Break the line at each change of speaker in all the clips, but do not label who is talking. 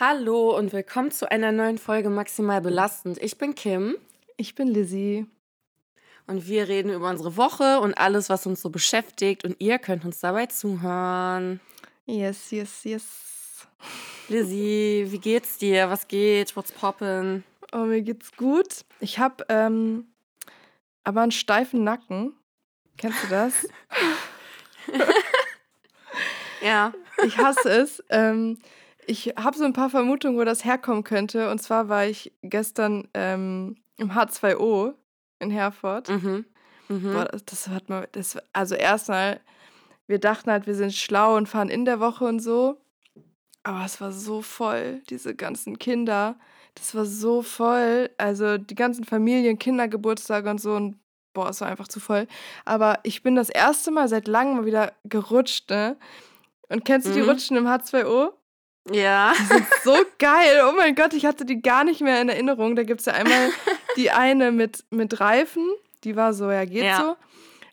Hallo und willkommen zu einer neuen Folge Maximal Belastend. Ich bin Kim.
Ich bin Lizzie.
Und wir reden über unsere Woche und alles, was uns so beschäftigt. Und ihr könnt uns dabei zuhören.
Yes, yes, yes.
Lizzie, wie geht's dir? Was geht? What's poppin'?
Oh, mir geht's gut. Ich habe ähm, aber einen steifen Nacken. Kennst du das?
ja.
Ich hasse es. Ähm, ich habe so ein paar Vermutungen, wo das herkommen könnte. Und zwar war ich gestern ähm, im H2O in Herford.
Mhm. Mhm.
Boah, das, das hat mal, das, also erstmal, wir dachten halt, wir sind schlau und fahren in der Woche und so. Aber es war so voll, diese ganzen Kinder. Das war so voll. Also die ganzen Familien, Kindergeburtstage und so. Und boah, es war einfach zu voll. Aber ich bin das erste Mal seit langem mal wieder gerutscht, ne? Und kennst du die
Mhm.
Rutschen im H2O?
Ja.
Die sind so geil. Oh mein Gott, ich hatte die gar nicht mehr in Erinnerung. Da gibt es ja einmal die eine mit, mit Reifen, die war so, ja, geht
Ja.
so.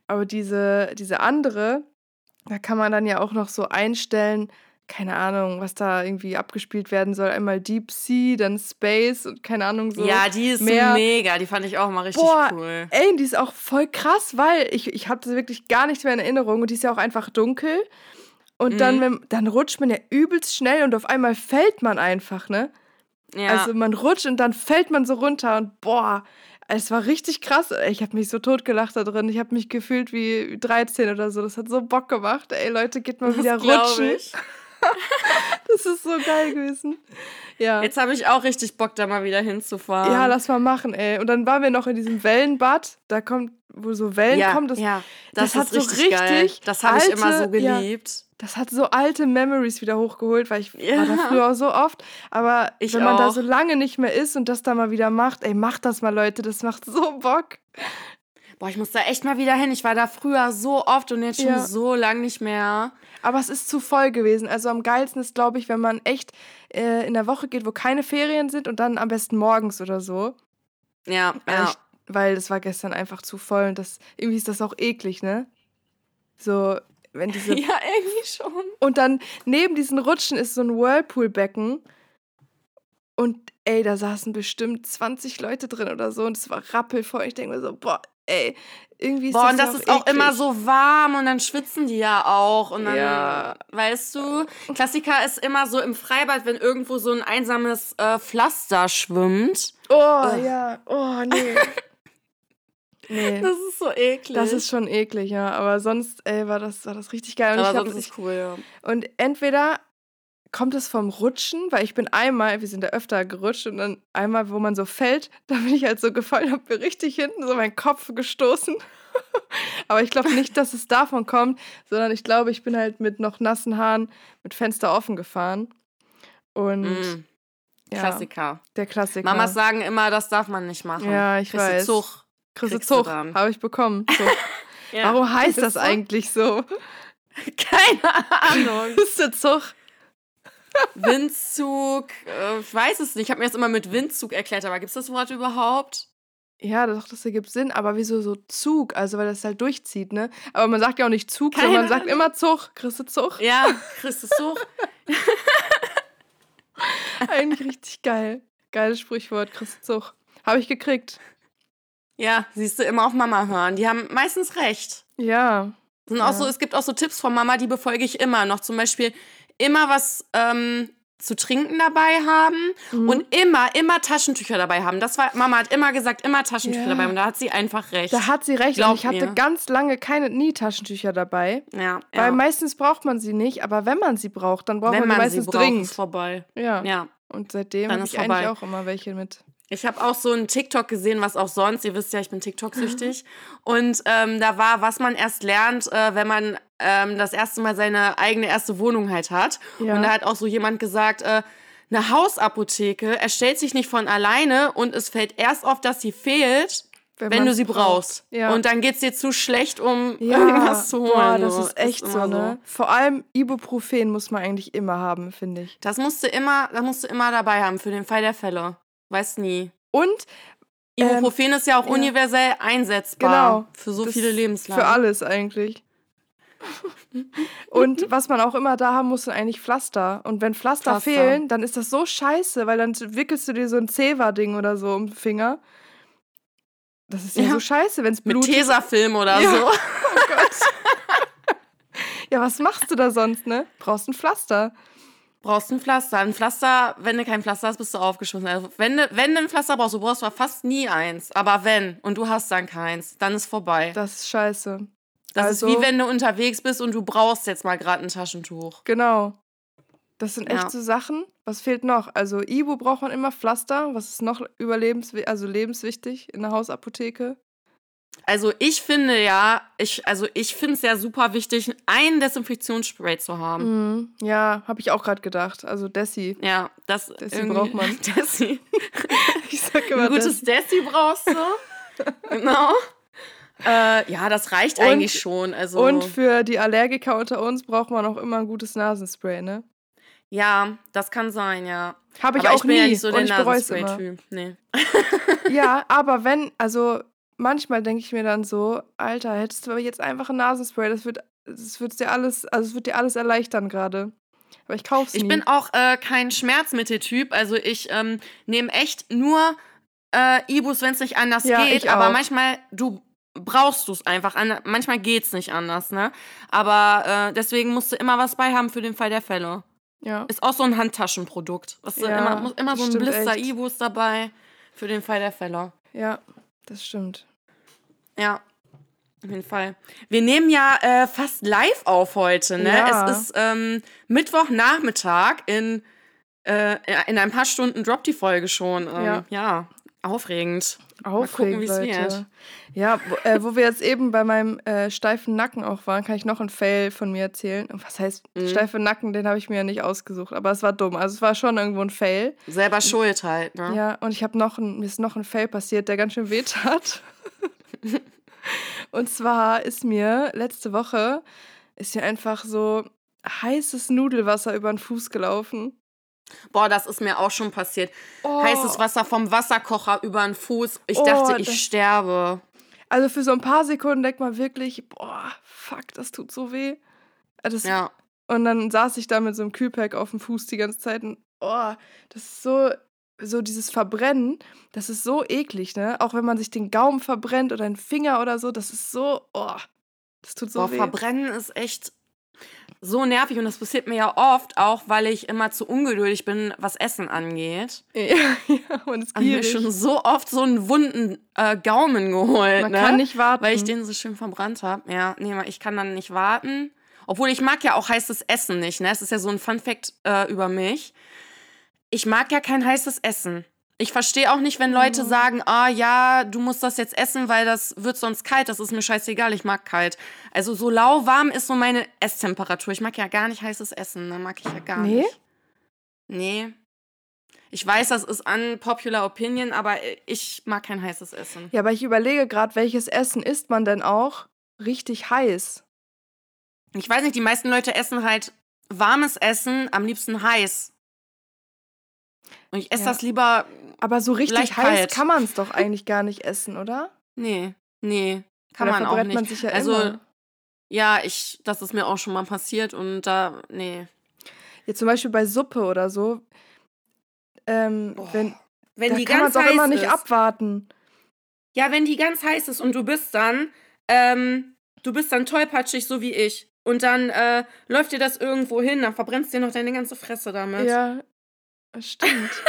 Aber diese, diese andere, da kann man dann ja auch noch so einstellen, keine Ahnung, was da irgendwie abgespielt werden soll. Einmal Deep Sea, dann Space und keine Ahnung so.
ja, die ist
mehr-
mega. Die fand ich auch mal richtig
Boah,
cool.
Ey, die ist auch voll krass, weil ich, ich habe das wirklich gar nicht mehr in Erinnerung und die ist ja auch einfach dunkel. Und dann,
Mhm.
wenn, dann rutscht man ja übelst schnell und auf einmal fällt man einfach, ne?
Ja.
Also man rutscht und dann fällt man so runter und boah, es war richtig krass. Ich habe mich so totgelacht da drin. Ich habe mich gefühlt wie 13 oder so. Das hat so Bock gemacht. Ey, Leute, geht mal
Das
wieder rutschen. Das ist so geil gewesen. Ja.
Jetzt habe ich auch richtig Bock, da mal wieder hinzufahren.
ja, lass mal machen, ey. Und dann waren wir noch in diesem Wellenbad. Da kommt, wo so Wellen
ja,
kommen. Das,
ja.
das
Das,
hat so
richtig, geil.
richtig
Das habe ich immer so
alte- ja. Das hat so alte Memories wieder hochgeholt, weil ich
Ja.
war da früher auch so oft. Aber
Ich
wenn man da
auch.
so lange nicht mehr ist und das da mal wieder macht, ey, macht das mal, Leute. Das macht so Bock.
Boah, ich muss da echt mal wieder hin. Ich war da früher so oft und jetzt schon
Ja.
so lang nicht mehr.
Aber es ist zu voll gewesen. Also am geilsten ist, glaube ich, wenn man echt äh, in der Woche geht, wo keine Ferien sind und dann am besten morgens oder so.
Ja,
Weil,
ja.
ich, weil das war gestern einfach zu voll und das irgendwie ist das auch eklig, ne? So, wenn diese.
Ja, irgendwie schon.
Und dann neben diesen Rutschen ist so ein Whirlpool-Becken. Und ey, da saßen bestimmt 20 Leute drin oder so und es war rappelvoll. Ich denke mir so, boah, ey, irgendwie ist
Boah,
das
und das ist auch immer so warm und dann schwitzen die ja auch. Und dann,
Ja.
weißt du, Klassiker ist immer so im Freibad, wenn irgendwo so ein einsames äh, Pflaster schwimmt.
Oh,
Ugh.
ja, oh, nee. nee.
Das ist so eklig.
Das ist schon eklig, ja. Aber sonst, ey, war das, war das richtig geil. Und,
Aber
ich
sonst ist cool, ja.
und entweder kommt es vom Rutschen, weil ich bin einmal, wir sind da öfter gerutscht und dann einmal, wo man so fällt, da bin ich halt so gefallen, hab mir richtig hinten so meinen Kopf gestoßen. Aber ich glaube nicht, dass es davon kommt, sondern ich glaube, ich bin halt mit noch nassen Haaren mit Fenster offen gefahren. Und
Mm,
ja,
Klassiker.
der Klassiker.
Mamas sagen immer, das darf man nicht machen.
Ja, ich
Kriegst
weiß.
Zug. Du
Zug habe ich bekommen.
Ja.
Warum heißt das
Zug?
eigentlich so?
Keine Ahnung.
Chrisse Zug.
Windzug, äh, ich weiß es nicht. Ich habe mir das immer mit Windzug erklärt, aber gibt es das Wort überhaupt?
Ja, doch, das ergibt Sinn, aber wieso so Zug? Also, weil das halt durchzieht, ne? Aber man sagt ja auch nicht Zug,
Keine
sondern man sagt immer Zug. Du Zug?
Ja, du Zug.
Eigentlich richtig geil. Geiles Sprichwort, du Zug. Habe ich gekriegt.
Ja, siehst du, immer auf Mama hören. Die haben meistens recht.
Ja.
Sind auch so, es gibt auch so Tipps von Mama, die befolge ich immer noch. Zum Beispiel immer was ähm, zu trinken dabei haben
Mhm.
und immer, immer Taschentücher dabei haben. Das war, Mama hat immer gesagt, immer Taschentücher
Ja.
dabei und da hat sie einfach recht.
Da hat sie recht.
Glaub
und ich hatte
mir.
ganz lange keine, nie Taschentücher dabei.
ja,
Weil
ja.
meistens braucht man sie nicht, aber wenn man sie braucht, dann braucht
Wenn
man,
man
sie
sie
meistens
braucht,
dringend.
ist vorbei.
Ja.
Ja.
Und seitdem habe ich eigentlich
vorbei.
auch immer welche mit.
Ich habe auch so einen TikTok gesehen, was auch sonst, ihr wisst ja, ich bin TikTok-süchtig. Und ähm, da war, was man erst lernt, äh, wenn man ähm, das erste Mal seine eigene erste Wohnung halt hat.
Ja.
Und da hat auch so jemand gesagt, äh, eine Hausapotheke erstellt sich nicht von alleine und es fällt erst auf, dass sie fehlt, wenn, du
man's
sie brauchst.
Ja.
Und dann geht's dir zu schlecht, um
ja,
irgendwas zu holen.
Boah, das
so.
ist echt so,
immer
ne? Vor allem Ibuprofen muss man eigentlich immer haben, finde ich.
Das musst du immer, das musst du immer dabei haben für den Fall der Fälle. Weißt nie.
Und
Ibuprofen ist ja auch
ja.
universell einsetzbar
Genau.
für so
das
viele Lebenslagen.
Für alles eigentlich. Und was man auch immer da haben muss, sind eigentlich Pflaster. Und wenn Pflaster,
Pflaster.
fehlen, dann ist das so scheiße, weil dann wickelst du dir so ein Zewa-Ding oder so um den Finger. Das ist ja,
Ja.
so scheiße, wenn es
Mit
blutet.
Tesafilm oder
Ja.
so.
Ja, was machst du da sonst, ne? Brauchst ein Pflaster.
Brauchst ein Pflaster. Ein Pflaster, wenn du kein Pflaster hast, bist du aufgeschmissen. Also wenn du, wenn du ein Pflaster brauchst, du brauchst zwar fast nie eins. Aber wenn und du hast dann keins, dann ist vorbei.
Das ist scheiße.
Das
also-
ist wie wenn du unterwegs bist und du brauchst jetzt mal gerade ein Taschentuch.
Genau. Das sind echt
Ja.
so Sachen. Was fehlt noch? Also Ibu braucht man immer Pflaster. Was ist noch überlebenswi also lebenswichtig in der Hausapotheke?
Also ich finde ja, ich, also ich finde es ja super wichtig, ein Desinfektionsspray zu haben.
Mhm. Ja, habe ich auch gerade gedacht. Also Dessi.
Ja, das irgendwie-
braucht man.
Dessi.
Ich sag immer
Ein gutes Dessi brauchst du. genau. Äh, ja, das reicht
Und-
eigentlich schon. Also,
Und für die Allergiker unter uns braucht man auch immer ein gutes Nasenspray, ne?
ja, das kann sein, ja.
Habe ich
aber
auch
ich bin
nie.
ja nicht so
und
der. Nasenspray-Typ. Nee.
Ja, aber wenn, also manchmal denke ich mir dann so, Alter, hättest du aber jetzt einfach ein Nasenspray, das wird, das wird dir alles, also es wird dir alles erleichtern gerade. Aber ich kauf's
Ich
nie.
bin auch äh, kein Schmerzmitteltyp. Also ich ähm, nehme echt nur äh, Ibus, wenn es nicht anders
Ja,
geht.
ich
Aber manchmal, du brauchst du es einfach. An, manchmal geht's nicht anders, ne? Aber äh, deswegen musst du immer was bei haben für den Fall der Fälle.
ja.
Ist auch so ein Handtaschenprodukt. Was
Ja,
immer, muss immer so ein Blister
echt.
Ibus dabei für den Fall der Fälle.
ja, das stimmt.
Ja. Auf jeden Fall. Wir nehmen ja äh, fast live auf heute, ne?
Ja.
Es ist ähm, Mittwochnachmittag. In, äh, in ein paar Stunden droppt die Folge schon. Ähm,
Ja.
ja. Aufregend.
Aufregend,
wie's
Leute.
wird.
Ja, wo, äh, wo wir jetzt eben bei meinem äh, steifen Nacken auch waren, kann ich noch einen Fail von mir erzählen. Und Was heißt
Mhm.
steife Nacken? Den habe ich mir ja nicht ausgesucht, aber es war dumm. Also es war schon irgendwo ein Fail.
Selber schuld halt, ne?
Ja, und ich habe noch ein, mir ist noch ein Fail passiert, der ganz schön wehtat. und zwar ist mir letzte Woche ist mir einfach so heißes Nudelwasser über den Fuß gelaufen.
Boah, das ist mir auch schon passiert.
Oh.
Heißes Wasser vom Wasserkocher über den Fuß. Ich
Oh,
dachte, ich sterbe.
Also für so ein paar Sekunden denkt man wirklich, boah, fuck, das tut so weh. Das,
Ja.
Und dann saß ich da mit so einem Kühlpack auf dem Fuß die ganze Zeit und oh, das ist so, so dieses Verbrennen, das ist so eklig, ne? Auch wenn man sich den Gaumen verbrennt oder den Finger oder so, das ist so, oh, das tut so
Boah,
weh.
verbrennen ist echt so nervig und das passiert mir ja oft, auch weil ich immer zu ungeduldig bin, was Essen angeht.
Ja, ja, und es
Hab mir schon so oft so einen wunden äh, Gaumen geholt,
Man
ne?
kann nicht warten.
weil ich den so schön verbrannt habe. Ja, nee, ich kann dann nicht warten. Obwohl ich mag ja auch heißes Essen nicht, ne? Es ist ja so ein Fun Fact äh, über mich. Ich mag ja kein heißes Essen. Ich verstehe auch nicht, wenn Leute sagen, ah ja, du musst das jetzt essen, weil das wird sonst kalt. Das ist mir scheißegal, ich mag kalt. Also so lauwarm ist so meine Esstemperatur. Ich mag ja gar nicht heißes Essen, ne? Mag ich ja gar
Nee?
nicht. Nee. Ich weiß, das ist unpopular opinion, aber ich mag kein heißes Essen.
Ja, aber ich überlege gerade, welches Essen isst man denn auch richtig heiß?
Ich weiß nicht, die meisten Leute essen halt warmes Essen, am liebsten heiß. Und ich esse
Ja.
das lieber.
Aber so richtig heiß
kalt.
kann man es doch eigentlich gar nicht essen, oder?
Nee, nee. Kann
Oder
man auch nicht.
man sich ja
also,
immer.
ja, ich, das ist mir auch schon mal passiert und da, nee.
Jetzt zum Beispiel bei Suppe oder so. Ähm,
Boah,
wenn,
Wenn
da
die
kann man
ganz
es auch
heiß
immer nicht
ist.
abwarten.
Ja, wenn die ganz heiß ist und du bist dann, ähm, du bist dann tollpatschig, so wie ich. Und dann äh, läuft dir das irgendwo hin, dann verbrennst dir noch deine ganze Fresse damit.
Ja, stimmt.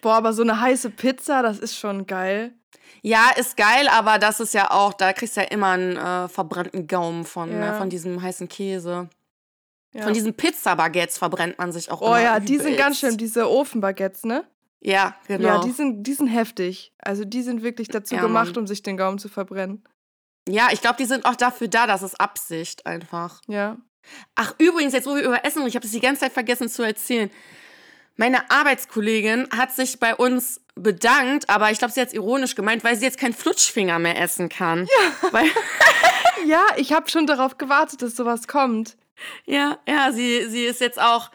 Boah, aber so eine heiße Pizza, das ist schon geil.
Ja, ist geil, aber das ist ja auch, da kriegst du ja immer einen äh, verbrannten Gaumen von,
Ja.
ne, von diesem heißen Käse.
Ja.
Von diesen Pizzabaguettes verbrennt man sich auch
oh
immer
ja, die sind ganz schön, diese Ofenbaguettes, ne?
Ja, genau.
Ja, die sind, die sind heftig. Also die sind wirklich dazu
Ja,
gemacht, um sich den Gaumen zu verbrennen.
ja, ich glaube, die sind auch dafür da, das ist Absicht einfach.
Ja.
Ach, übrigens, jetzt wo wir über Essen, ich habe es die ganze Zeit vergessen zu erzählen. Meine Arbeitskollegin hat sich bei uns bedankt, aber ich glaube, sie hat es ironisch gemeint, weil sie jetzt keinen Flutschfinger mehr essen kann. Ja.
Ja, ich habe schon darauf gewartet, dass sowas kommt.
ja, ja, sie, sie ist jetzt auch,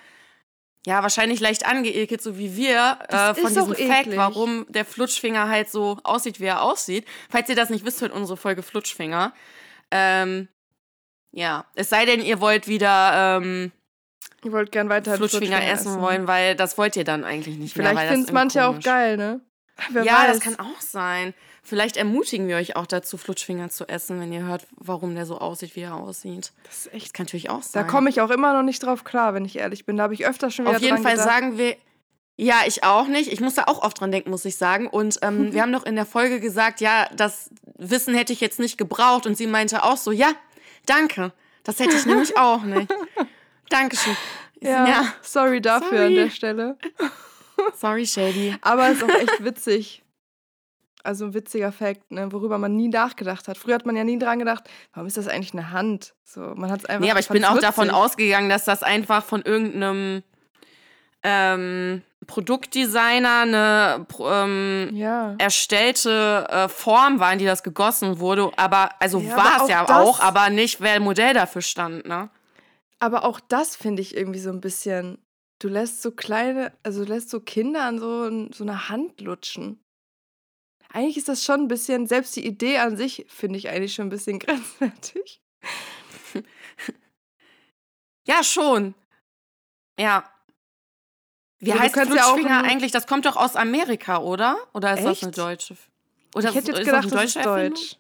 ja, wahrscheinlich leicht angeekelt, so wie wir, äh,
Das
von diesem Fact, warum der Flutschfinger halt so aussieht, wie er aussieht. Falls ihr das nicht wisst, hört unsere Folge Flutschfinger. Ähm, Ja, es sei denn, ihr wollt wieder ähm,
Ihr wollt gern weiter
Flutschfinger essen wollen, weil das wollt ihr dann eigentlich nicht
Vielleicht
mehr.
finden es manche auch geil, ne?
Wer ja, weiß. das kann auch sein. Vielleicht ermutigen wir euch auch dazu, Flutschfinger zu essen, wenn ihr hört, warum der so aussieht, wie er aussieht. Das ist echt. Das kann natürlich auch sein.
Da komme ich auch immer noch nicht drauf klar, wenn ich ehrlich bin. Da habe ich öfter schon wieder
Auf jeden Fall
gedacht.
sagen wir. Ja, ich auch nicht. Ich muss da auch oft dran denken, muss ich sagen. Und ähm, wir haben noch in der Folge gesagt, ja, das Wissen hätte ich jetzt nicht gebraucht. Und sie meinte auch so, ja, danke. Das hätte ich nämlich auch nicht. Dankeschön.
Ja, ja. sorry dafür sorry. an der Stelle.
Sorry, Shady.
Aber es ist auch echt witzig. Also ein witziger Fakt, ne, worüber man nie nachgedacht hat. Früher hat man ja nie dran gedacht, warum ist das eigentlich eine Hand? So, man hat einfach.
Nee, aber ich bin auch witzig. davon ausgegangen, dass das einfach von irgendeinem ähm, Produktdesigner eine ähm, ja. erstellte äh, Form war, in die das gegossen wurde. Aber also ja, war es ja auch, aber nicht, wer Modell dafür stand, ne?
Aber auch das finde ich irgendwie so ein bisschen. Du lässt so kleine, also du lässt so Kinder an so, so einer Hand lutschen eigentlich ist das schon ein bisschen, selbst die Idee an sich finde ich eigentlich schon ein bisschen grenzwertig.
ja, schon. Ja. Wie heißt Flutschfinger ja eigentlich? Das kommt doch aus Amerika, oder? Oder ist Echt? das eine deutsche? Oder
ich hätte jetzt gedacht, das, ist deutsch.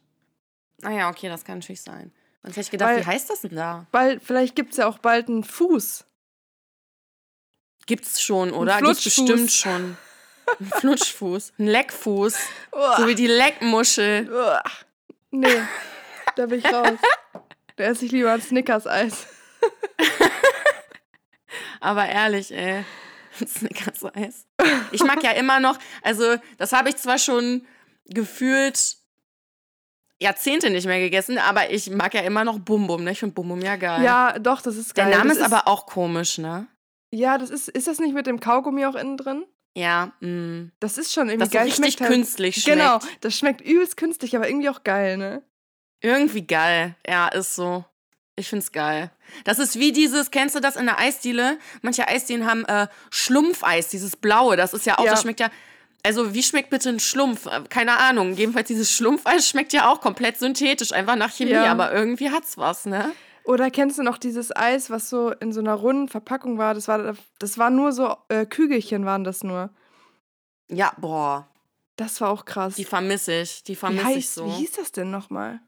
Naja, ah okay, das kann natürlich sein. Und hätte ich gedacht, weil, wie heißt das denn da?
Weil vielleicht gibt es ja auch bald einen Fuß.
Gibt's schon, oder? Gibt's bestimmt schon. Ein Flutschfuß, ein Leckfuß. Uah. So wie die Leckmuschel. Uah.
Nee, da bin ich raus. Da esse ich lieber ein Snickers-Eis.
Aber ehrlich, ey. Snickers-Eis. Ich mag ja immer noch, also das habe ich zwar schon gefühlt Jahrzehnte nicht mehr gegessen, aber ich mag ja immer noch Bum Bum, ne? Ich finde Bum Bum ja geil.
Ja, doch, das ist geil.
Der Name
das
ist, ist aber auch komisch, ne?
Ja, das ist, ist das nicht mit dem Kaugummi auch innen drin?
Ja, mh. Mm.
Das ist schon irgendwie das geil.
Das richtig halt, künstlich schmeckt.
Genau, das schmeckt übelst künstlich, aber irgendwie auch geil, ne?
Irgendwie geil. Ja, ist so. Ich find's geil. Das ist wie dieses, kennst du das in der Eisdiele? Manche Eisdielen haben äh, Schlumpfeis, dieses blaue. Das ist ja auch, ja. das schmeckt ja. Also, wie schmeckt bitte ein Schlumpf? Keine Ahnung. Jedenfalls, dieses Schlumpfeis schmeckt ja auch komplett synthetisch, einfach nach Chemie, ja. aber irgendwie hat's was, ne?
Oder kennst du noch dieses Eis, was so in so einer runden Verpackung war? Das war, das war nur so, äh, Kügelchen waren das nur.
Ja, boah.
Das war auch krass.
Die vermisse ich. Die vermisse ich so.
Wie hieß das denn nochmal?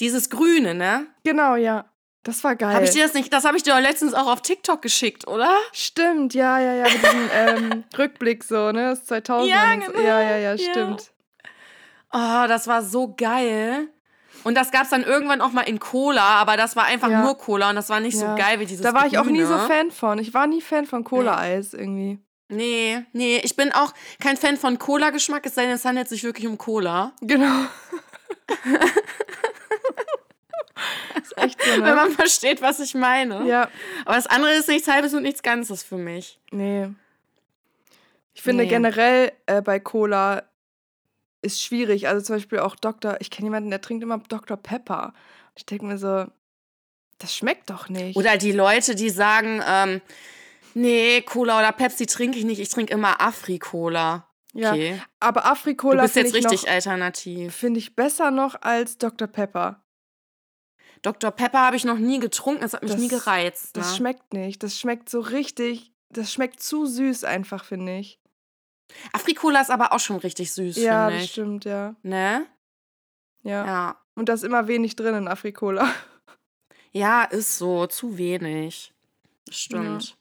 Dieses Grüne, ne?
Genau, ja. Das war geil.
Habe ich dir das nicht? Das habe ich dir letztens auch auf TikTok geschickt, oder?
Stimmt, ja, ja, ja. Mit diesem ähm, Rückblick so, ne? Das 2000. Ja, genau. Ja, ja, ja, stimmt.
Ja. Oh, das war so geil. Und das gab es dann irgendwann auch mal in Cola, aber das war einfach ja. nur Cola und das war nicht ja. so geil wie dieses
Da war ich auch nie so Fan von. Ich war nie Fan von Cola-Eis irgendwie.
Nee, nee, ich bin auch kein Fan von Cola-Geschmack, es sei denn, es handelt sich wirklich um Cola.
Genau.
ist so, ne? Wenn man versteht, was ich meine.
Ja.
Aber das andere ist nichts Halbes und nichts Ganzes für mich.
Nee. Ich finde nee. generell äh, bei Cola ist schwierig. Also zum Beispiel auch Dr. Ich kenne jemanden, der trinkt immer Dr. Pepper. Ich denke mir so, das schmeckt doch nicht.
Oder die Leute, die sagen, ähm, nee, Cola oder Pepsi trinke ich nicht, ich trinke immer Afri-Cola.
Okay. Ja, aber Afri-Cola
Du bist jetzt richtig noch, alternativ.
Finde ich besser noch als Dr. Pepper.
Dr. Pepper habe ich noch nie getrunken, das hat mich das, nie gereizt.
Ne? Das schmeckt nicht. Das schmeckt so richtig, das schmeckt zu süß einfach, finde ich.
Afrikola ist aber auch schon richtig süß,
Ja,
das
stimmt, ja.
Ne?
Ja. ja. Und da ist immer wenig drin in Afrikola.
Ja, ist so. Zu wenig. Stimmt.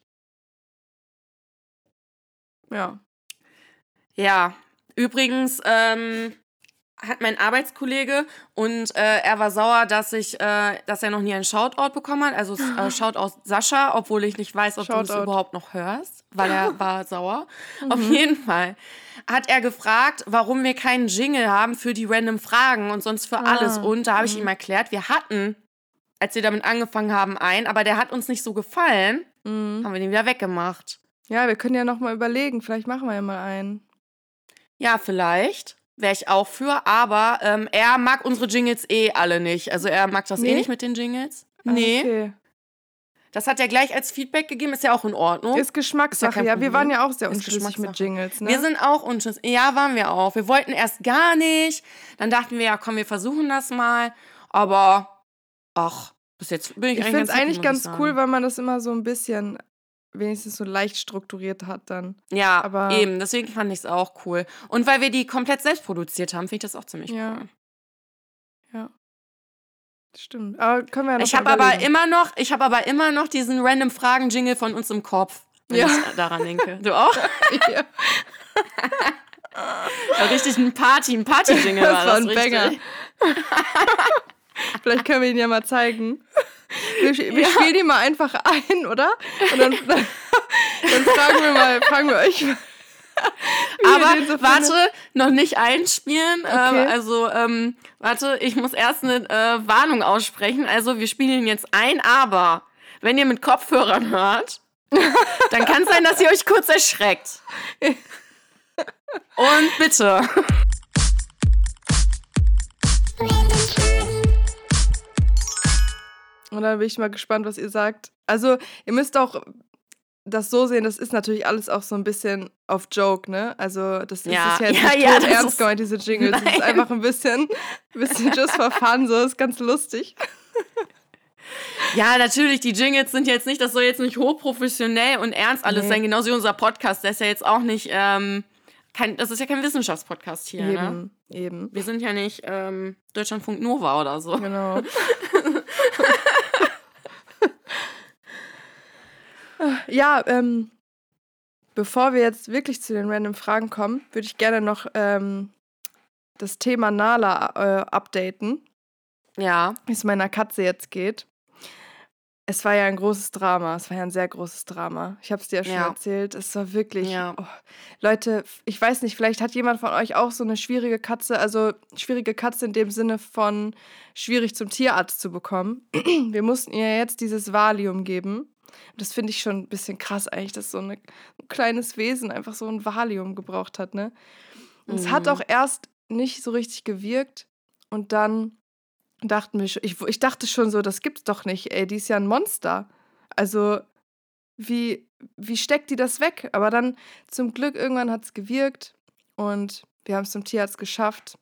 Ja.
Ja. ja. Übrigens, ähm, hat mein Arbeitskollege und äh, er war sauer, dass ich, äh, dass er noch nie einen Shoutout bekommen hat. Also äh, Shoutout Sascha, obwohl ich nicht weiß, ob Shoutout. du es überhaupt noch hörst, weil er war sauer. Mhm. Auf jeden Fall hat er gefragt, warum wir keinen Jingle haben für die random Fragen und sonst für ah. alles. Und da habe ich mhm. ihm erklärt, wir hatten, als wir damit angefangen haben, einen, aber der hat uns nicht so gefallen, mhm. haben wir den wieder weggemacht.
Ja, wir können ja noch mal überlegen. Vielleicht machen wir ja mal einen.
Ja, vielleicht wäre ich auch für, aber ähm, er mag unsere Jingles eh alle nicht. Also er mag das eh nee? eh nicht mit den Jingles.
Ah, nee. Okay.
Das hat er gleich als Feedback gegeben, ist ja auch in Ordnung.
Ist Geschmackssache, ist ja, ja, Wir waren ja auch sehr unschlüssig mit Jingles, ne?
Wir sind auch unschlüssig. Ja, waren wir auch. Wir wollten erst gar nicht. Dann dachten wir, ja, komm, wir versuchen das mal. Aber, ach, Bis jetzt bin ich,
Ich
eigentlich
finde es eigentlich ganz
ich
cool, weil man das immer so ein bisschen wenigstens so leicht strukturiert hat dann.
Ja,
aber-
eben. Deswegen fand ich es auch cool. Und weil wir die komplett selbst produziert haben, finde ich das auch ziemlich
Ja.
cool.
Ja. Stimmt. Aber können wir ja noch
Ich habe aber immer noch, ich habe aber immer noch diesen random Fragen-Jingle von uns im Kopf, wenn
Ja.
ich daran denke. Du auch?
ja,
Ja, richtig ein Party, ein Party-Jingle
Das
war
war
das
ein
richtig.
Banger. Vielleicht können wir ihn ja mal zeigen. Wir, wir spielen ihn mal einfach ein, oder? Und dann, dann, dann fragen wir mal, fragen wir euch. ihr
Aber
so
warte, noch nicht einspielen.
Okay.
Ähm, also, ähm, warte, ich muss erst eine äh, Warnung aussprechen. Also, wir spielen ihn jetzt ein, aber wenn ihr mit Kopfhörern hört, dann kann es sein, dass ihr euch kurz erschreckt. Und bitte.
Und dann bin ich mal gespannt, was ihr sagt. Also, ihr müsst auch das so sehen, das ist natürlich alles auch so ein bisschen auf Joke, ne? Also, das
Ja,
ist ja jetzt
ja,
nicht
ja,
tot ernst gemeint, diese Jingles. Das ist
Nein.
einfach ein bisschen, ein bisschen just for fun, so ist ganz lustig.
Ja, natürlich, die Jingles sind jetzt nicht, das soll jetzt nicht hochprofessionell und ernst alles
Nee.
sein, genauso wie unser Podcast. Der ist ja jetzt auch nicht, ähm, kein, das ist ja kein Wissenschaftspodcast hier, ne?
Eben, eben.
Wir sind ja nicht ähm, Deutschlandfunk Nova oder so.
Genau. ja, ähm, bevor wir jetzt wirklich zu den random Fragen kommen, würde ich gerne noch ähm, das Thema Nala äh, updaten,
Ja,
wie es meiner Katze jetzt geht. Es war ja ein großes Drama. Es war ja ein sehr großes Drama. Ich habe es dir ja schon
Ja.
erzählt. Es war wirklich.
Ja.
Oh, Leute, ich weiß nicht, vielleicht hat jemand von euch auch so eine schwierige Katze, also schwierige Katze in dem Sinne von schwierig zum Tierarzt zu bekommen. Wir mussten ihr jetzt dieses Valium geben. Und Das finde ich schon ein bisschen krass eigentlich, dass so eine, ein kleines Wesen einfach so ein Valium gebraucht hat, ne? Und es hat
Mhm.
auch erst nicht so richtig gewirkt und dann dachten wir ich, ich dachte schon so, das gibt's doch nicht, ey, die ist ja ein Monster. Also, wie, wie steckt die das weg? Aber dann zum Glück irgendwann hat es gewirkt und wir haben es zum Tierarzt geschafft.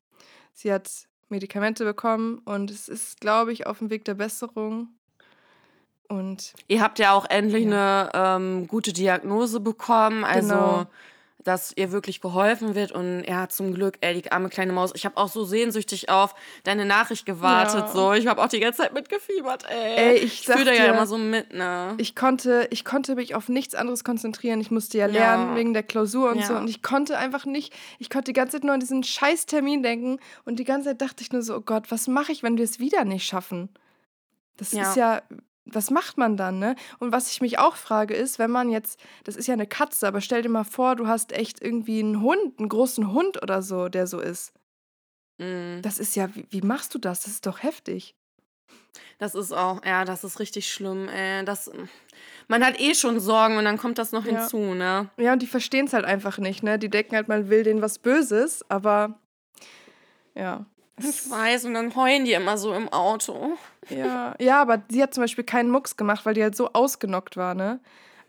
Sie hat Medikamente bekommen und es ist, glaube ich, auf dem Weg der Besserung. Und
ihr habt ja auch endlich eine ähm, gute Diagnose bekommen, also
Genau.
dass ihr wirklich geholfen wird und ja, zum Glück, ey, die arme kleine Maus. Ich habe auch so sehnsüchtig auf deine Nachricht gewartet,
Ja.
so. Ich habe auch die ganze Zeit mitgefiebert, ey.
Ey, ich
fühle
sag
da ja immer so mit, ne?
ich konnte, ich konnte mich auf nichts anderes konzentrieren. Ich musste ja
Ja.
lernen wegen der Klausur und so.
Ja.
Und ich konnte einfach nicht, ich konnte die ganze Zeit nur an diesen scheiß Termin denken. Und die ganze Zeit dachte ich nur so, oh Gott, was mache ich, wenn wir es wieder nicht schaffen? Das
Ja.
ist ja, was macht man dann, ne? Und was ich mich auch frage, ist, wenn man jetzt, das ist ja eine Katze, aber stell dir mal vor, du hast echt irgendwie einen Hund, einen großen Hund oder so, der so ist.
Mm.
Das ist ja, wie, wie machst du das? Das ist doch heftig.
Das ist auch, ja, das ist richtig schlimm, ey. Das, man hat eh schon Sorgen und dann kommt das noch
Ja.
hinzu, ne?
Ja, und die verstehen es halt einfach nicht, ne? Die denken halt, man will denen was Böses, aber ja.
Ich weiß, und dann heulen die immer so im Auto.
Ja, ja, aber sie hat zum Beispiel keinen Mucks gemacht, weil die halt so ausgenockt war, ne?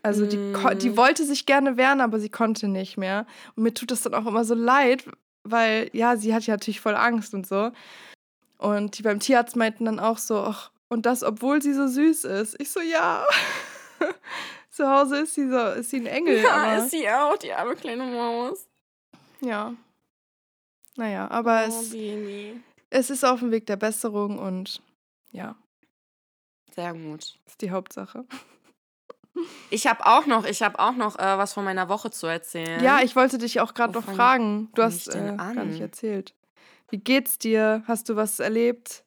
Also die, ko- die
Mm.
wollte sich gerne wehren, aber sie konnte nicht mehr. Und mir tut das dann auch immer so leid, weil, ja, sie hat ja natürlich voll Angst und so. Und die beim Tierarzt meinten dann auch so, ach, und das, obwohl sie so süß ist. Ich so, ja. Zu Hause ist sie so, ist sie ein Engel.
Ja, ist sie auch, die arme kleine Maus.
ja. Naja, aber
oh,
es,
Baby.
es ist auf dem Weg der Besserung und ja,
Sehr gut.
ist die Hauptsache.
Ich habe auch noch, ich habe auch noch äh, was von meiner Woche zu erzählen.
Ja, ich wollte dich auch gerade noch fragen. Du hast äh, gar nicht erzählt. Wie geht's dir? Hast du was erlebt?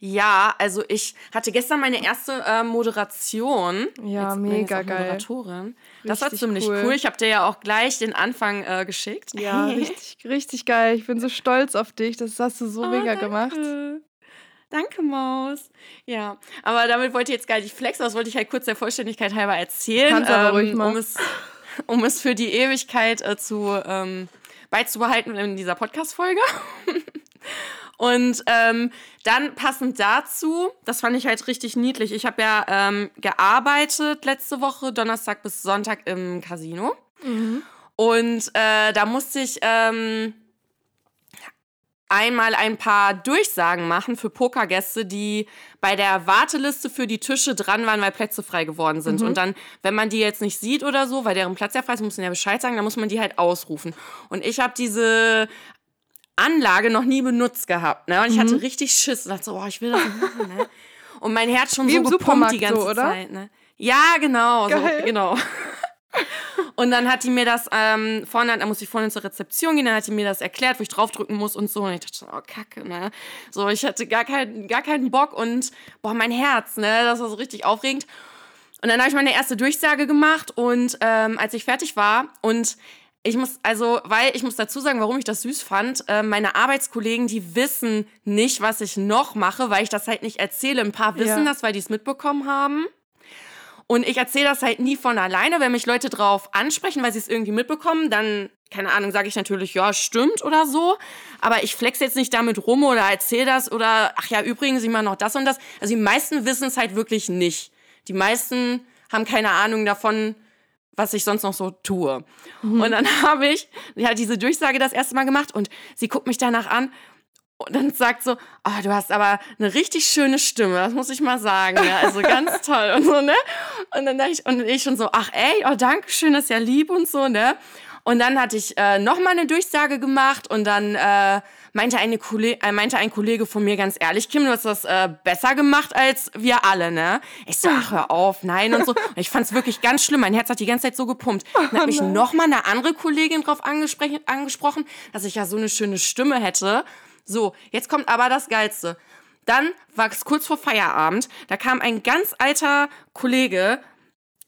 Ja, also ich hatte gestern meine erste äh, Moderation.
Ja,
Jetzt
mega geil.
Moderatorin. Das war
Richtig
ziemlich cool.
cool.
Ich habe dir ja auch gleich den Anfang äh, geschickt.
Ja, richtig, richtig geil. Ich bin so stolz auf dich. Das hast du so
Oh,
mega
danke.
gemacht.
Danke, Maus. Ja, aber damit wollte ich jetzt gar nicht flexen, das wollte ich halt kurz der Vollständigkeit halber erzählen.
Kannst aber ruhig mal.
Um es, um es für die Ewigkeit äh, zu ähm, beizubehalten in dieser Podcast-Folge. Und ähm, dann passend dazu, das fand ich halt richtig niedlich. Ich habe ja ähm, gearbeitet letzte Woche, Donnerstag bis Sonntag im Casino.
Mhm.
Und äh, da musste ich ähm, einmal ein paar Durchsagen machen für Pokergäste, die bei der Warteliste für die Tische dran waren, weil Plätze frei geworden sind.
Mhm.
Und dann, wenn man die jetzt nicht sieht oder so, weil deren Platz ja frei ist, muss man ja Bescheid sagen, dann muss man die halt ausrufen. Und ich habe diese Anlage noch nie benutzt gehabt. Ne? Und ich
Mhm.
hatte richtig Schiss und dachte so, oh, ich will das nicht machen. Ne? Und mein Herz schon
Wie
so gepumpt die ganze
so?
Zeit. Ne? Ja, genau. So,
Geil.
genau. Und dann hat die mir das ähm, vorne, da musste ich vorne zur Rezeption gehen, dann hat die mir das erklärt, wo ich draufdrücken muss und so. Und ich dachte, so, oh Kacke, ne? So, ich hatte gar, kein, gar keinen Bock und boah, mein Herz, ne? Das war so richtig aufregend. Und dann habe ich meine erste Durchsage gemacht und ähm, als ich fertig war und ich muss, also, weil ich muss dazu sagen, warum ich das süß fand, äh, meine Arbeitskollegen, die wissen nicht, was ich noch mache, weil ich das halt nicht erzähle. Ein paar wissen
Ja.
das, weil die es mitbekommen haben. Und ich erzähle das halt nie von alleine. Wenn mich Leute drauf ansprechen, weil sie es irgendwie mitbekommen, dann, keine Ahnung, sage ich natürlich, ja, stimmt oder so. Aber ich flex jetzt nicht damit rum oder erzähle das oder, ach ja, übrigens, ich mache noch das und das. Also die meisten wissen es halt wirklich nicht. Die meisten haben keine Ahnung davon, was ich sonst noch so tue. Und dann habe ich ja diese Durchsage das erste Mal gemacht und sie guckt mich danach an und dann sagt so, oh, du hast aber eine richtig schöne Stimme, das muss ich mal sagen. Ja, also ganz toll und so, ne? Und dann dachte ich, und ich schon so, ach ey, oh, danke schön, das ist ja lieb und so, ne? Und dann hatte ich äh, nochmal eine Durchsage gemacht und dann äh, meinte, eine Kollege, äh, meinte ein Kollege von mir ganz ehrlich, Kim, du hast das äh, besser gemacht als wir alle, ne? Ich so, ach, hör auf, nein und so. Und ich fand's wirklich ganz schlimm. Mein Herz hat die ganze Zeit so gepumpt. Dann hat mich nochmal eine andere Kollegin drauf angesprochen, dass ich ja so eine schöne Stimme hätte. So, jetzt kommt aber das Geilste. Dann war es kurz vor Feierabend. Da kam ein ganz alter Kollege,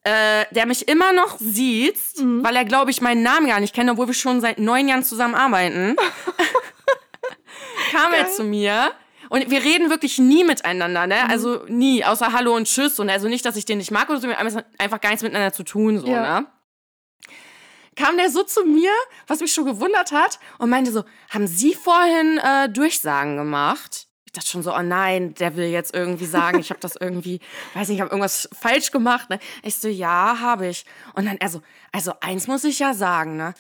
äh, der mich immer noch sieht, weil er, glaube ich, meinen Namen gar nicht kennt, obwohl wir schon seit neun Jahren zusammenarbeiten. kam er zu mir. Und wir reden wirklich nie miteinander, ne? Also nie, außer Hallo und Tschüss. Und also nicht, dass ich den nicht mag oder so, wir haben einfach gar nichts miteinander zu tun, so,
Ja.
ne? Kam der so zu mir, was mich schon gewundert hat, und meinte so: Haben Sie vorhin äh, Durchsagen gemacht? Ich dachte schon so: Oh nein, der will jetzt irgendwie sagen, ich habe das irgendwie, weiß nicht, ich habe irgendwas falsch gemacht. Ne? Ich so: Ja, habe ich. Und dann er so: Also eins muss ich ja sagen, ne?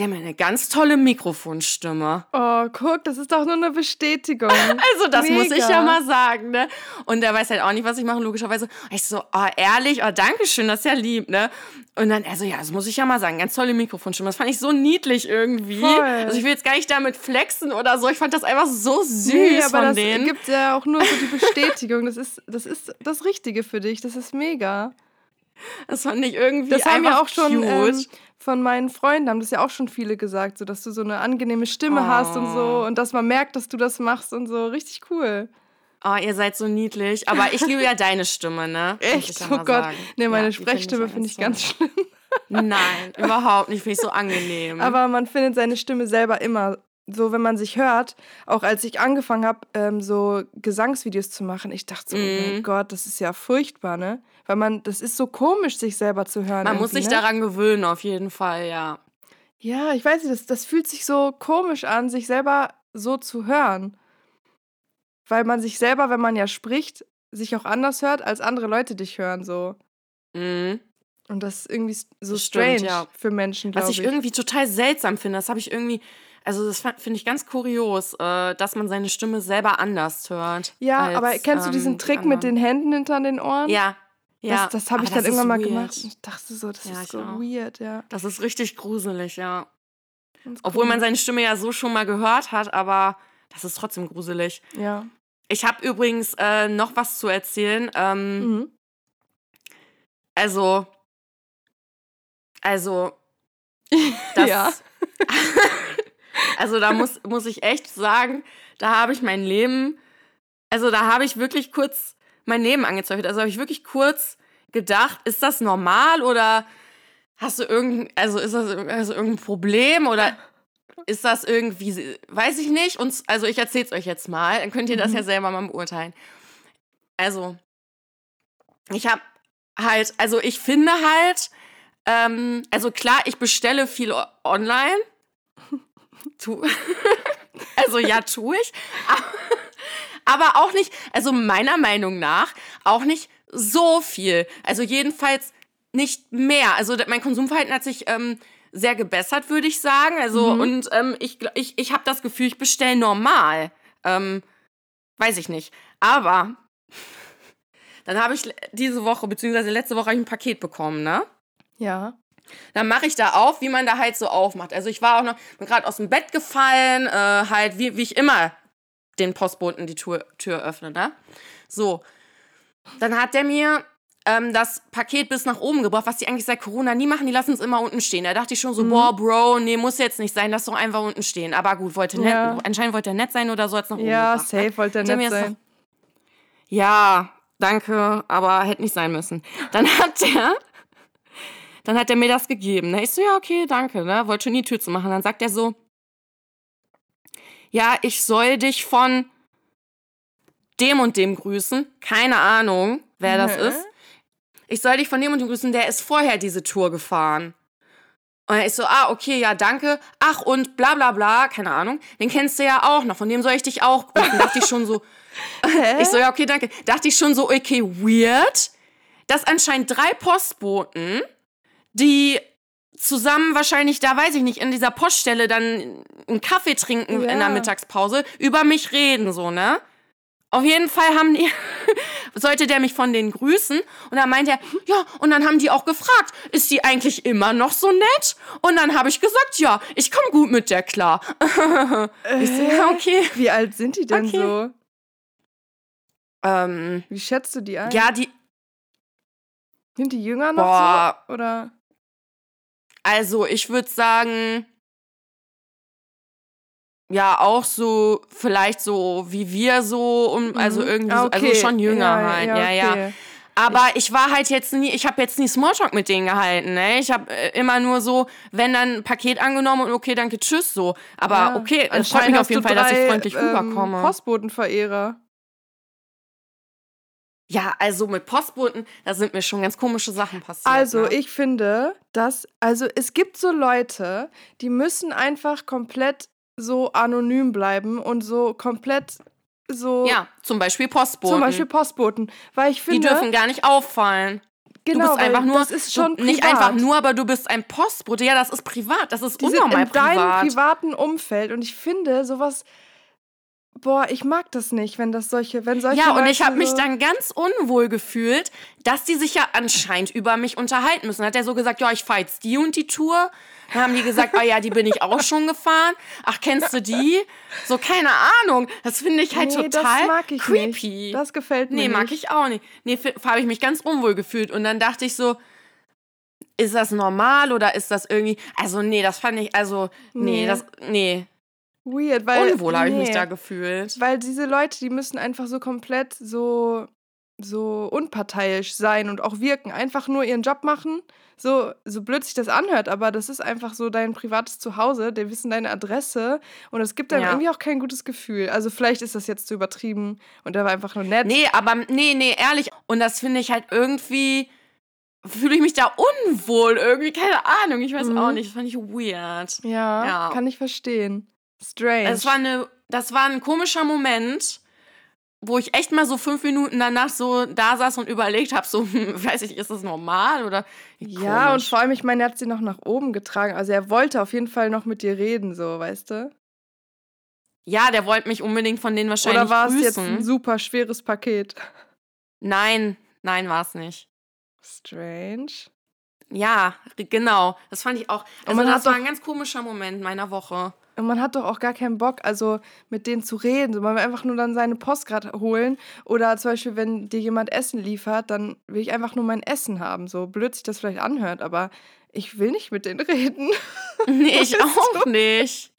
Sie haben eine ganz tolle Mikrofonstimme.
Oh, guck, das ist doch nur eine Bestätigung.
Also, das muss ich
Mega.
ja mal sagen, ne? Und der weiß halt auch nicht, was ich mache, logischerweise. Ich so, oh, ehrlich, oh, danke schön, das ist ja lieb, ne? Und dann, also, ja, das muss ich ja mal sagen, ganz tolle Mikrofonstimme. Das fand ich so niedlich irgendwie.
Voll.
Also, ich will jetzt gar nicht damit flexen oder so. Ich fand das einfach so süß
Nee, aber
von
das
denen.
gibt ja auch nur so die Bestätigung. Das ist, das ist das Richtige für dich. Das ist mega.
Das fand ich irgendwie
Das haben ja auch schon ähm, von meinen Freunden, haben das ja auch schon viele gesagt, so dass du so eine angenehme Stimme
Oh.
hast und so und dass man merkt, dass du das machst und so. Richtig cool.
Oh, ihr seid so niedlich. Aber ich liebe ja deine Stimme, ne? Ich
Echt? Oh Gott.
sagen.
Nee, meine
Ja, find
Sprechstimme finde ich
toll.
ganz schlimm.
Nein, überhaupt nicht. Finde ich so angenehm.
Aber man findet seine Stimme selber immer. So, wenn man sich hört, auch als ich angefangen habe, ähm, so Gesangsvideos zu machen, ich dachte so, oh
Mhm.
mein Gott, das ist ja furchtbar, ne? Weil man, das ist so komisch, sich selber zu hören.
Man muss sich
ne?
daran gewöhnen, auf jeden Fall, ja.
Ja, ich weiß nicht, das, das fühlt sich so komisch an, sich selber so zu hören. Weil man sich selber, wenn man ja spricht, sich auch anders hört, als andere Leute dich hören, so.
Mhm.
Und das ist irgendwie so
Das stimmt,
strange
ja.
für Menschen,
Was
glaube
ich
ich.
irgendwie total seltsam finde, das habe ich irgendwie, also das finde ich ganz kurios, äh, dass man seine Stimme selber anders hört.
Ja,
als,
aber kennst du
ähm,
diesen
die
Trick mit den Händen hinter den Ohren?
Ja, ja.
Das, das habe ich dann irgendwann mal gemacht.
weird.
Und ich dachte so, das
Ja,
ist so
auch.
weird, ja.
Das ist richtig gruselig, ja. Obwohl man seine Stimme ja so schon mal gehört hat, aber das ist trotzdem gruselig.
Ja.
Ich habe übrigens äh, noch was zu erzählen. Ähm,
Mhm.
Also, also, das,
Ja.
also da muss, muss ich echt sagen, da habe ich mein Leben, also da habe ich wirklich kurz mein Leben angezweifelt. Also habe ich wirklich kurz gedacht, ist das normal oder hast du irgendein, also ist das also irgendein Problem oder ist das irgendwie, weiß ich nicht. Und also ich erzähle es euch jetzt mal, dann könnt ihr das
Mhm.
ja selber mal beurteilen. Also, ich habe halt, also ich finde halt, ähm, also klar, ich bestelle viel online. Tu. also ja, tue ich. Aber auch nicht, also meiner Meinung nach, auch nicht so viel. Also jedenfalls nicht mehr. Also mein Konsumverhalten hat sich ähm, sehr gebessert, würde ich sagen. Also,
Mhm.
und ähm, ich, ich, ich habe das Gefühl, ich bestelle normal. Ähm, weiß ich nicht. Aber dann habe ich diese Woche, beziehungsweise letzte Woche, ein Paket bekommen, ne?
Ja.
Dann mache ich da auf, wie man da halt so aufmacht. Also ich war auch noch, bin gerade aus dem Bett gefallen, äh, halt wie, wie ich immer den Postboten die Tür, Tür öffne, ne? So. Dann hat der mir ähm, das Paket bis nach oben gebracht, was die eigentlich seit Corona nie machen, die lassen es immer unten stehen. Da dachte ich schon so, boah, Bro, nee, muss jetzt nicht sein, lass doch einfach unten stehen. Aber gut, wollte nett,
Ja.
anscheinend wollte er nett sein oder so, als nach oben
Ja,
gebracht, ne?
safe wollte er nett sein.
Ja, danke, aber hätte nicht sein müssen. Dann hat der, dann hat er mir das gegeben. Ne? Ich so, ja, okay, danke, ne? Wollte schon die Tür zu machen. Dann sagt er so, ja, ich soll dich von dem und dem grüßen. Keine Ahnung, wer das
Hä?
ist. Ich soll dich von dem und dem grüßen, der ist vorher diese Tour gefahren. Und ich so, ah, okay, ja, danke. Ach, und bla bla bla, keine Ahnung. Den kennst du ja auch noch, von dem soll ich dich auch grüßen. Dachte ich schon so, ich so, ja, okay, danke. Dachte ich schon so, okay, weird, dass anscheinend drei Postboten, die zusammen wahrscheinlich, da weiß ich nicht, in dieser Poststelle dann einen Kaffee trinken
Ja.
in der Mittagspause, über mich reden, so, ne? Auf jeden Fall haben die, sollte der mich von denen grüßen und dann meint er, ja, und dann haben die auch gefragt, ist die eigentlich immer noch so nett? Und dann habe ich gesagt, ja, ich komme gut mit der klar. ich so, ja, okay.
Wie alt sind die denn
Okay.
so?
Ähm,
Wie schätzt du die ein?
ja, die,
Sind die jünger noch
boah,
so? Oder?
Also, ich würde sagen, ja, auch so, vielleicht so wie wir so, um, also
Mhm.
irgendwie,
Ah,
so, also
okay.
schon jünger
Ja,
halt,
ja,
ja, ja.
okay.
Aber ich war halt jetzt nie, ich habe jetzt nie Smalltalk mit denen gehalten, ne? Ich habe äh, immer nur so, wenn dann ein Paket angenommen und okay, danke, tschüss, so. Aber
Ja.
okay, es freut mich auf jeden Fall, dass ich
drei,
freundlich
ähm,
rüberkomme.
Postbotenverehrer.
Ja, also mit Postboten, da sind mir schon ganz komische Sachen passiert.
Also,
ne?
ich finde, dass, also es gibt so Leute, die müssen einfach komplett so anonym bleiben und so komplett so.
Ja, zum Beispiel Postboten.
Zum Beispiel Postboten. Weil ich
die
finde,
dürfen gar nicht auffallen.
genau,
du bist einfach nur,
das ist schon
du, nicht einfach nur, aber du bist ein Postbote. Ja, das ist privat, das ist
die sind
unnormal
in deinem
privat.
privaten Umfeld und ich finde sowas, boah, ich mag das nicht, wenn das solche, wenn solche
ja, und ich habe mich dann ganz unwohl gefühlt, dass die sich ja anscheinend über mich unterhalten müssen. Hat er so gesagt, ja, ich fahr jetzt die und die Tour. Dann haben die gesagt, ah ja, die bin ich auch schon gefahren. Ach, kennst du die? So, keine Ahnung. Das finde ich halt
nee,
total
das mag ich
creepy.
Nicht. Das gefällt mir
Nee,
nicht.
mag ich auch nicht. Nee, habe ich mich ganz unwohl gefühlt. Und dann dachte ich so, ist das normal oder ist das irgendwie. Also, nee, das fand ich, also, nee,
Nee.
das, nee.
Weird, weil
Unwohl habe ich mich
nee.
da gefühlt.
Weil diese Leute, die müssen einfach so komplett so, so unparteiisch sein und auch wirken. Einfach nur ihren Job machen. So, so blöd sich das anhört, aber das ist einfach so dein privates Zuhause. Die wissen deine Adresse und es gibt einem
Ja.
irgendwie auch kein gutes Gefühl. Also vielleicht ist das jetzt zu übertrieben und er war einfach nur nett.
Nee, aber nee, nee, ehrlich. Und das finde ich halt irgendwie. Fühle ich mich da unwohl irgendwie, keine Ahnung, ich weiß
Mhm.
auch nicht, das fand ich weird.
Ja,
Ja.
kann ich verstehen. Strange.
Es war eine, das war ein komischer Moment, wo ich echt mal so fünf Minuten danach so da saß und überlegt habe, so, weiß ich, ist das normal oder
ja, und
komisch.
vor allem, ich meine, er hat sie noch nach oben getragen. Also er wollte auf jeden Fall noch mit dir reden, so, weißt du?
Ja, der wollte mich unbedingt von denen wahrscheinlich
Oder war es jetzt ein super schweres Paket?
Nein, nein, war es nicht.
Strange.
Ja, genau. Das fand ich auch. Also das war
doch-
ein ganz komischer Moment meiner Woche.
Und man hat doch auch gar keinen Bock, also mit denen zu reden. Man will einfach nur dann seine Post gerade holen. Oder zum Beispiel, wenn dir jemand Essen liefert, dann will ich einfach nur mein Essen haben. So blöd sich das vielleicht anhört, aber ich will nicht mit denen reden.
Nee, ich auch nicht.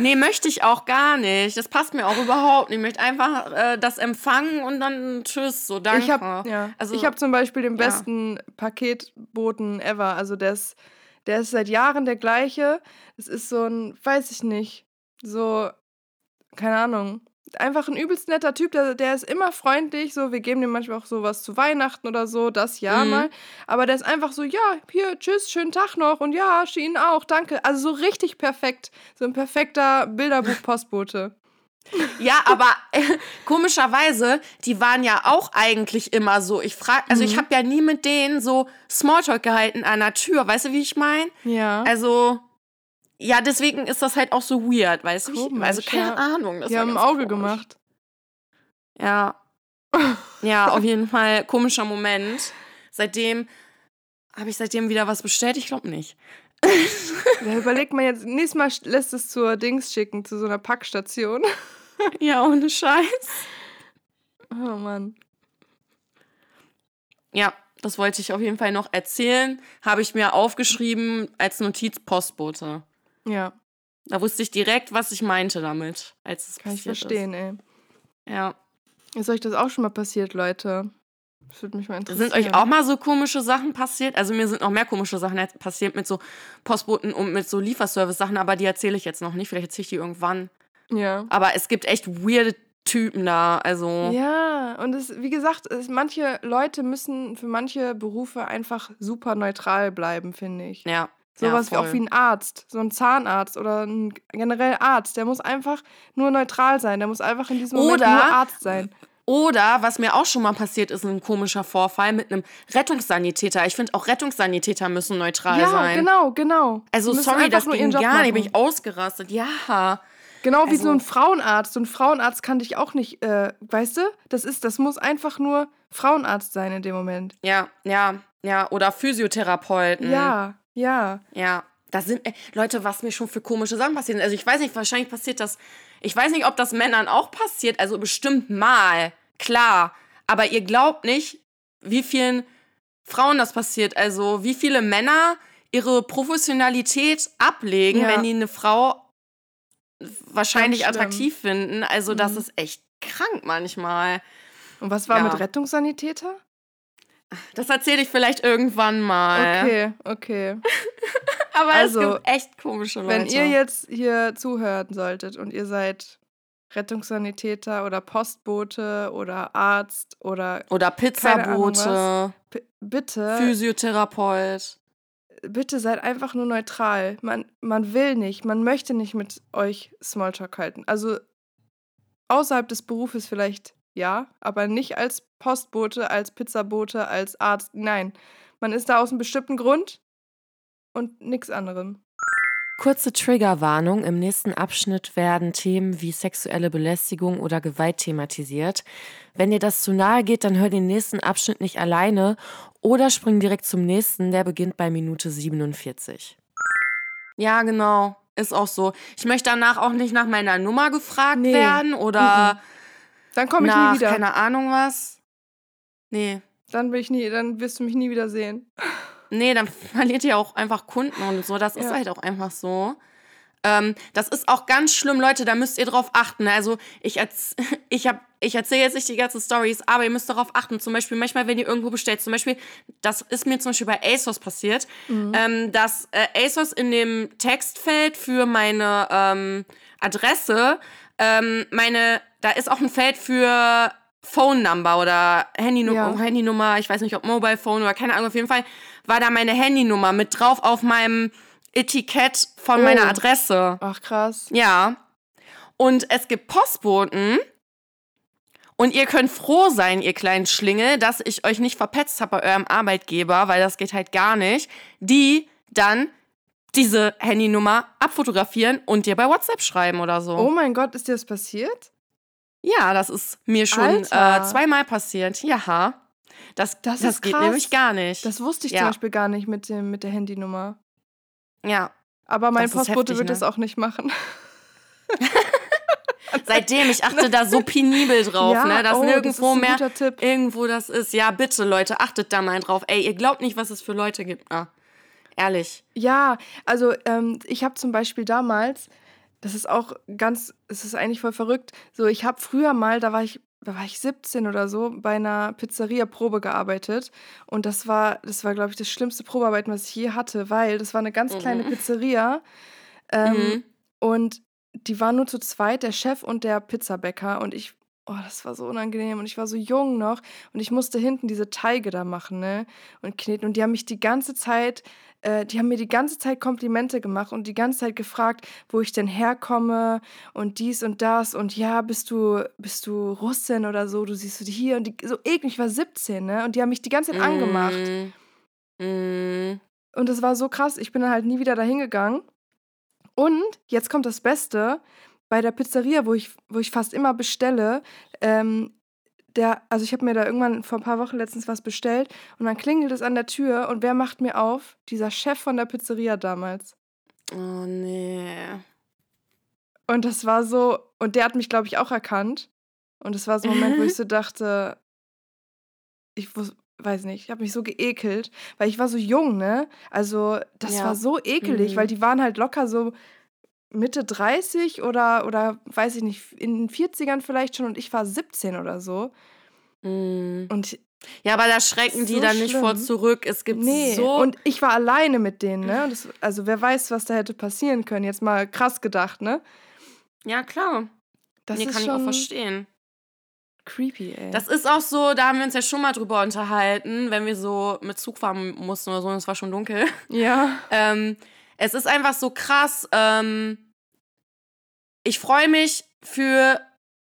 Nee, möchte ich auch gar nicht. Das passt mir auch überhaupt nicht. Ich möchte einfach äh, das empfangen und dann tschüss, so danke.
Ich habe ja,
Also,
ich hab zum Beispiel den
ja.
besten Paketboten ever. Also der ist, der ist seit Jahren der gleiche. Es ist so ein, weiß ich nicht, so, keine Ahnung. Einfach ein übelst netter Typ, der, der ist immer freundlich, so, wir geben dem manchmal auch sowas zu Weihnachten oder so, das ja
Mhm.
mal. Aber der ist einfach so, ja, hier, tschüss, schönen Tag noch und ja, Ihnen auch, danke. Also so richtig perfekt. So ein perfekter Bilderbuch-Postbote.
Ja, aber äh, komischerweise, die waren ja auch eigentlich immer so. Ich frage, also ich habe ja nie mit denen so Smalltalk gehalten an der Tür. Weißt du, wie ich meine?
Ja.
Also, ja, deswegen ist das halt auch so weird, weißt du? Also, keine
ja.
Ahnung. Das
Die haben ein Auge
komisch.
gemacht.
Ja. Ja, auf jeden Fall komischer Moment. Seitdem, habe ich seitdem wieder was bestellt? Ich glaube nicht.
Da überlegt man jetzt, nächstes Mal lässt es zur Dings schicken, zu so einer Packstation.
Ja, ohne Scheiß.
Oh Mann.
Ja, das wollte ich auf jeden Fall noch erzählen. Habe ich mir aufgeschrieben als Notiz Postbote.
Ja,
Da wusste ich direkt, was ich meinte damit, als es
kann ich verstehen, ey.
Ist. Ja.
Ist euch das auch schon mal passiert, Leute? Das würde mich mal interessieren.
Sind euch auch mal so komische Sachen passiert? Also mir sind noch mehr komische Sachen passiert mit so Postboten und mit so Lieferservice-Sachen, aber die erzähle ich jetzt noch nicht. Vielleicht erzähle ich die irgendwann.
Ja.
Aber es gibt echt weirde Typen da. Also
Ja, und es, wie gesagt, es, manche Leute müssen für manche Berufe einfach super neutral bleiben, finde ich.
ja.
Sowas
ja,
wie auch
voll.
wie ein Arzt, so ein Zahnarzt oder ein generell Arzt, der muss einfach nur neutral sein, der muss einfach in diesem Moment
Oder-
nur Arzt sein.
Oder was mir auch schon mal passiert ist, ein komischer Vorfall mit einem Rettungssanitäter. Ich finde auch Rettungssanitäter müssen neutral
ja,
sein.
genau, genau.
Also sorry, das
nur
ging gar nicht. Bin
machen.
ich ausgerastet. Ja.
Genau wie
Also-
so ein Frauenarzt. So ein Frauenarzt kann dich auch nicht, äh, weißt du? Das ist, das muss einfach nur Frauenarzt sein in dem Moment.
Ja, ja, ja. Oder Physiotherapeuten.
Ja, ja.
Ja. Das sind, äh, Leute, was mir schon für komische Sachen passieren. Also ich weiß nicht, wahrscheinlich passiert das. Ich weiß nicht, ob das Männern auch passiert. Also bestimmt mal. Klar. Aber ihr glaubt nicht, wie vielen Frauen das passiert. Also wie viele Männer ihre Professionalität ablegen,
Ja.
wenn die eine Frau wahrscheinlich attraktiv finden. Also das
Mhm.
ist echt krank manchmal.
Und was war
Ja.
mit Rettungssanitäter?
Das erzähle ich vielleicht irgendwann mal.
Okay, okay.
Aber
Also,
es gibt echt komische Leute.
Wenn ihr jetzt hier zuhören solltet und ihr seid Rettungssanitäter oder Postbote oder Arzt oder
Oder Pizzabote,
bitte,
Physiotherapeut.
Bitte seid einfach nur neutral. Man, man will nicht, man möchte nicht mit euch Smalltalk halten. Also außerhalb des Berufes vielleicht ja, aber nicht als Postbote, als Pizzabote, als Arzt. Nein, man ist da aus einem bestimmten Grund und nichts anderem.
Kurze Triggerwarnung. Im nächsten Abschnitt werden Themen wie sexuelle Belästigung oder Gewalt thematisiert. Wenn dir das zu nahe geht, dann hör den nächsten Abschnitt nicht alleine oder spring direkt zum nächsten, der beginnt bei Minute 47. Ja, genau. Ist auch so. Ich möchte danach auch nicht nach meiner Nummer gefragt
Nee.
werden oder
Dann komme ich
nach
nie wieder.
keine Ahnung was. Nee.
Dann will ich nie, dann wirst du mich nie wieder sehen.
Nee, dann verliert ihr auch einfach Kunden und so. Das ist
Ja.
halt auch einfach so. Ähm, das ist auch ganz schlimm, Leute, da müsst ihr drauf achten. Also ich, erz ich, hab- ich erzähle jetzt nicht die ganzen Stories, aber ihr müsst darauf achten. Zum Beispiel manchmal, wenn ihr irgendwo bestellt, zum Beispiel, das ist mir zum Beispiel bei ASOS passiert, ähm, dass äh, ASOS in dem Textfeld für meine ähm, Adresse, ähm, meine, da ist auch ein Feld für Phone Number oder Handynu
Ja.
Handynummer, ich weiß nicht, ob Mobile Phone oder keine Ahnung, auf jeden Fall war da meine Handynummer mit drauf auf meinem Etikett von
Oh.
meiner Adresse.
Ach krass.
Ja. Und es gibt Postboten. Und ihr könnt froh sein, ihr kleinen Schlingel, dass ich euch nicht verpetzt habe bei eurem Arbeitgeber, weil das geht halt gar nicht, die dann diese Handynummer abfotografieren und dir bei WhatsApp schreiben oder so.
Oh mein Gott, ist dir das passiert?
Ja, das ist mir schon äh, zweimal passiert. Ja. Das,
Das
das,
ist
geht
krass.
nämlich gar nicht.
Das wusste ich
Ja.
zum Beispiel gar nicht mit, dem, mit der Handynummer.
Ja.
Aber mein Postbote
heftig,
wird
ne?
das auch nicht machen.
Seitdem, ich achte da so penibel drauf, ne, dass
oh,
nirgendwo
das
mehr
Tipp.
irgendwo das ist. Ja, bitte, Leute, achtet da mal drauf. Ey, ihr glaubt nicht, was es für Leute gibt. Ah, ehrlich.
Ja, also ähm, ich habe zum Beispiel damals, das ist auch ganz, es ist eigentlich voll verrückt. So, ich habe früher mal, da war ich, da war ich 17 oder so, bei einer Pizzeria Probe gearbeitet. Und das war, das war, glaube ich, das schlimmste Probearbeiten, was ich je hatte, weil das war eine ganz kleine
Mhm.
Pizzeria. Ähm,
Mhm.
Und die waren nur zu zweit, der Chef und der Pizzabäcker. Und ich Oh, das war so unangenehm und ich war so jung noch und ich musste hinten diese Teige da machen, ne? Und kneten. Und die haben mich die ganze Zeit, äh, die haben mir die ganze Zeit Komplimente gemacht und die ganze Zeit gefragt, wo ich denn herkomme und dies und das und ja, bist du, bist du Russin oder so, du siehst du die hier und die, so eklig, ich war 17, ne? Und die haben mich die ganze Zeit angemacht.
Mm. Mm.
Und das war so krass, ich bin dann halt nie wieder dahin gegangen. Und jetzt kommt das Beste, bei der Pizzeria, wo ich, wo ich fast immer bestelle, ähm, der, also ich habe mir da irgendwann vor ein paar Wochen letztens was bestellt und dann klingelt es an der Tür und wer macht mir auf? Dieser Chef von der Pizzeria damals.
Oh nee.
Und das war so, und der hat mich, glaube ich, auch erkannt. Und es war so ein Moment, wo ich so dachte, ich weiß nicht, ich habe mich so geekelt, weil ich war so jung, ne? Also das
Ja.
war so ekelig, weil
Mhm.
die waren halt locker so Mitte 30 oder, oder weiß ich nicht, in den 40ern vielleicht schon und ich war 17 oder so.
Mm.
Und
Ja, aber da schrecken die
So
dann nicht vor
schlimm.
zurück. Es gibt
nee,
so.
und ich war alleine mit denen, ne? Das, also wer weiß, was da hätte passieren können. Jetzt mal krass gedacht, ne?
ja, klar.
Das
nee, kann ich auch verstehen.
creepy, ey.
Das ist auch so, da haben wir uns ja schon mal drüber unterhalten, wenn wir so mit Zug fahren mussten oder so, und es war schon dunkel.
ja,
Ähm, es ist einfach so krass. Ähm, ich freue mich für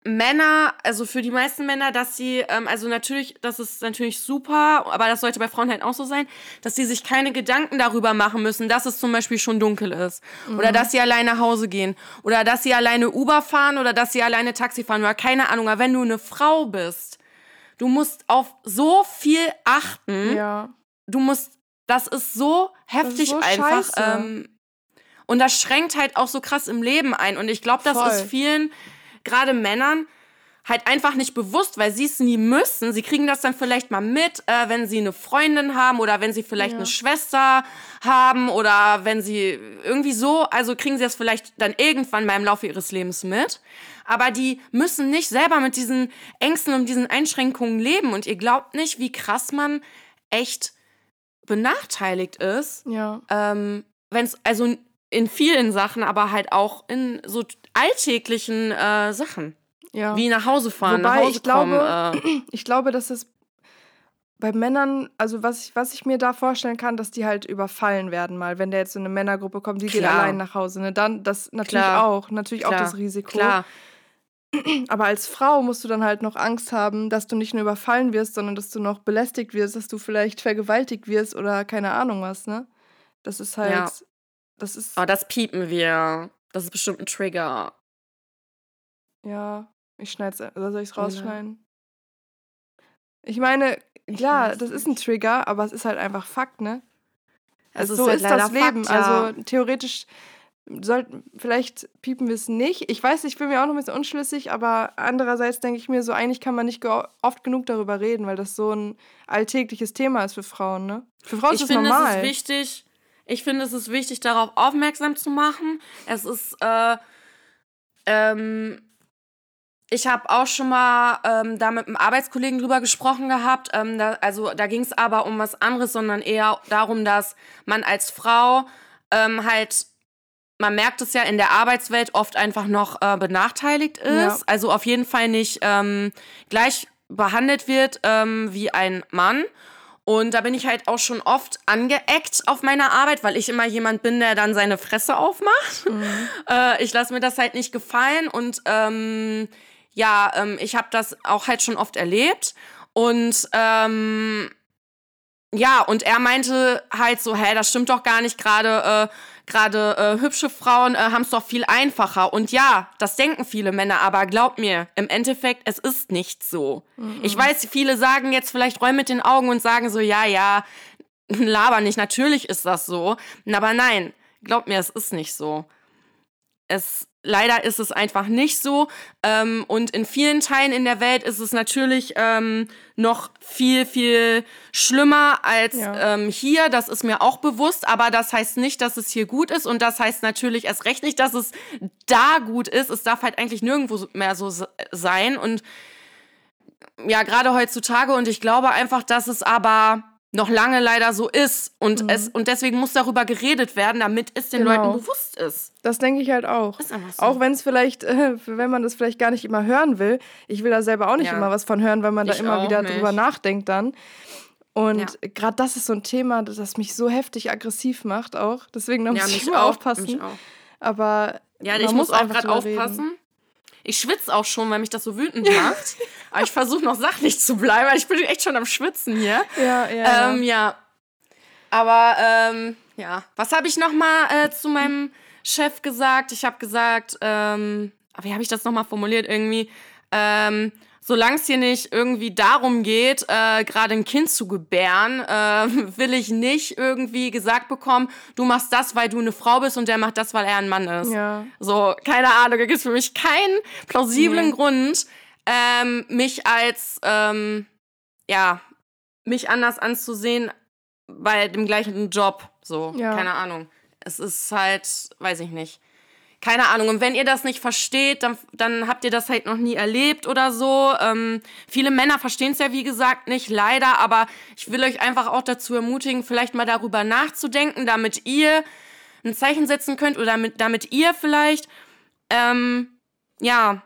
Männer, also für die meisten Männer, dass sie, ähm, also natürlich, das ist natürlich super, aber das sollte bei Frauen halt auch so sein, dass sie sich keine Gedanken darüber machen müssen, dass es zum Beispiel schon dunkel ist. Oder dass sie alleine nach Hause gehen. Oder dass sie alleine Uber fahren oder dass sie alleine Taxi fahren oder keine Ahnung. Aber wenn du eine Frau bist, du musst auf so viel achten
ja.
du musst, das ist so heftig
so
einfach. Ähm, und das schränkt halt auch so krass im Leben ein. Und ich glaube, das
Voll.
ist vielen, gerade Männern, halt einfach nicht bewusst, weil sie es nie müssen. Sie kriegen das dann vielleicht mal mit, äh, wenn sie eine Freundin haben oder wenn sie vielleicht
Ja.
eine Schwester haben oder wenn sie irgendwie so, also kriegen sie das vielleicht dann irgendwann beim Laufe ihres Lebens mit. Aber die müssen nicht selber mit diesen Ängsten und diesen Einschränkungen leben. Und ihr glaubt nicht, wie krass man echt benachteiligt ist,
Ja.
ähm, wenn es also in vielen Sachen, aber halt auch in so alltäglichen äh, Sachen,
Ja.
wie nach Hause fahren,
Wobei
nach Hause
ich glaube,
kommen. Äh,
Ich glaube, dass es bei Männern, also was ich, was ich mir da vorstellen kann, dass die halt überfallen werden mal, wenn der jetzt so eine Männergruppe kommt, die geht
Klar.
allein nach Hause. Ne? Dann das natürlich
Klar.
auch, natürlich auch
Klar.
das Risiko.
klar,
Aber als Frau musst du dann halt noch Angst haben, dass du nicht nur überfallen wirst, sondern dass du noch belästigt wirst, dass du vielleicht vergewaltigt wirst oder keine Ahnung was, ne? Das ist halt,
Ja.
Das ist,
oh, das piepen wir. Das ist bestimmt ein Trigger.
ja, ich schneide es, oder soll ich es rausschneiden? Ich meine,
Ich
klar,
weiß
das ist ein Trigger, aber es ist halt einfach Fakt, ne?
Es
Also
ist
so
halt
ist das Leben.
Fakt, ja.
Also theoretisch sollten, vielleicht piepen wir es nicht. Ich weiß, ich bin mir auch noch ein bisschen unschlüssig, aber andererseits denke ich mir so, eigentlich kann man nicht oft genug darüber reden, weil das so ein alltägliches Thema ist für Frauen, ne? Für Frauen
ich
ist es
finde,
normal.
es ist wichtig. Ich finde, es ist wichtig, darauf aufmerksam zu machen. Es ist, äh, ähm, ich habe auch schon mal ähm, da mit einem Arbeitskollegen drüber gesprochen gehabt. Ähm, da, also da ging es aber um was anderes, sondern eher darum, dass man als Frau ähm, halt, man merkt es ja in der Arbeitswelt oft einfach noch äh, benachteiligt ist.
Ja.
Also auf jeden Fall nicht ähm, gleich behandelt wird ähm, wie ein Mann. Und da bin ich halt auch schon oft angeeckt auf meiner Arbeit, weil ich immer jemand bin, der dann seine Fresse aufmacht. Äh, ich lasse mir das halt nicht gefallen und ähm, ja, ähm, ich habe das auch halt schon oft erlebt. Und ähm, ja, und er meinte halt so, hä, das stimmt doch gar nicht, gerade äh, gerade äh, hübsche Frauen äh, haben es doch viel einfacher. Und ja, das denken viele Männer, aber glaub mir, im Endeffekt, es ist nicht so. Ich weiß, viele sagen jetzt vielleicht räum mit den Augen und sagen so, ja, ja, laber nicht, natürlich ist das so. Aber nein, glaub mir, es ist nicht so. Es leider ist es einfach nicht so. Ähm, und in vielen Teilen in der Welt ist es natürlich ähm, noch viel, viel schlimmer als
Ja.
ähm, hier. Das ist mir auch bewusst. Aber das heißt nicht, dass es hier gut ist. Und das heißt natürlich erst recht nicht, dass es da gut ist. Es darf halt eigentlich nirgendwo mehr so se- sein. Und ja, gerade heutzutage. Und ich glaube einfach, dass es aber noch lange leider so ist und
Mhm.
es und deswegen muss darüber geredet werden, damit es den
Genau.
Leuten bewusst ist.
Das denke ich halt auch.
So.
Auch wenn es vielleicht, äh, wenn man das vielleicht gar nicht immer hören will. Ich will da selber auch nicht
Ja.
immer was von hören, weil man da
Ich
immer
auch
wieder
nicht.
drüber nachdenkt dann. Und
Ja.
gerade das ist so ein Thema, das mich so heftig aggressiv macht auch. Deswegen da
ja,
muss ich
mich
immer
auch,
aufpassen.
mich auch.
Aber
Ja, ich muss auch gerade
reden.
aufpassen. Ich schwitze auch schon, weil mich das so wütend macht. Aber ich versuche noch sachlich zu bleiben, weil ich bin echt schon am Schwitzen hier.
Ja, ja.
Ähm, ja. Aber, ähm, ja. Was habe ich nochmal äh, zu meinem Chef gesagt? Ich habe gesagt, ähm, wie habe ich das nochmal formuliert? Irgendwie, ähm, solange es hier nicht irgendwie darum geht, äh, gerade ein Kind zu gebären, äh, will ich nicht irgendwie gesagt bekommen, du machst das, weil du eine Frau bist und der macht das, weil er ein Mann ist.
ja.
So, keine Ahnung, da gibt es für mich keinen plausiblen
Nee.
Grund, ähm, mich als, ähm, ja, mich anders anzusehen bei dem gleichen Job. So,
Ja.
keine Ahnung. Es ist halt, weiß ich nicht. Keine Ahnung. Und wenn ihr das nicht versteht, dann, dann habt ihr das halt noch nie erlebt oder so. Ähm, viele Männer verstehen es ja, wie gesagt, nicht, leider. Aber ich will euch einfach auch dazu ermutigen, vielleicht mal darüber nachzudenken, damit ihr ein Zeichen setzen könnt oder damit, damit ihr vielleicht, ähm, ja,